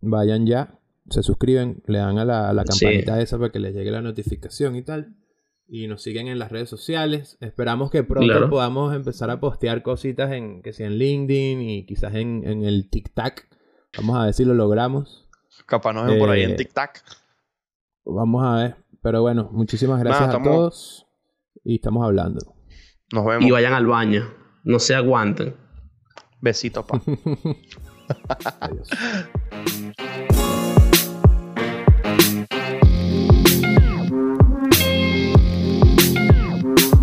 vayan ya, se suscriben, le dan a la, a la Sí. campanita esa para que les llegue la notificación y tal. Y nos siguen en las redes sociales. Esperamos que pronto Claro. podamos empezar a postear cositas en que sea en LinkedIn y quizás en, en el TikTok. Vamos a ver si lo logramos. Capaz nos ven por ahí en Eh, TikTok. Vamos a ver. Pero bueno, muchísimas gracias Nada, a todos. Y estamos hablando. Nos vemos. Y vayan al baño. No se aguanten. Besito, pa. Adiós.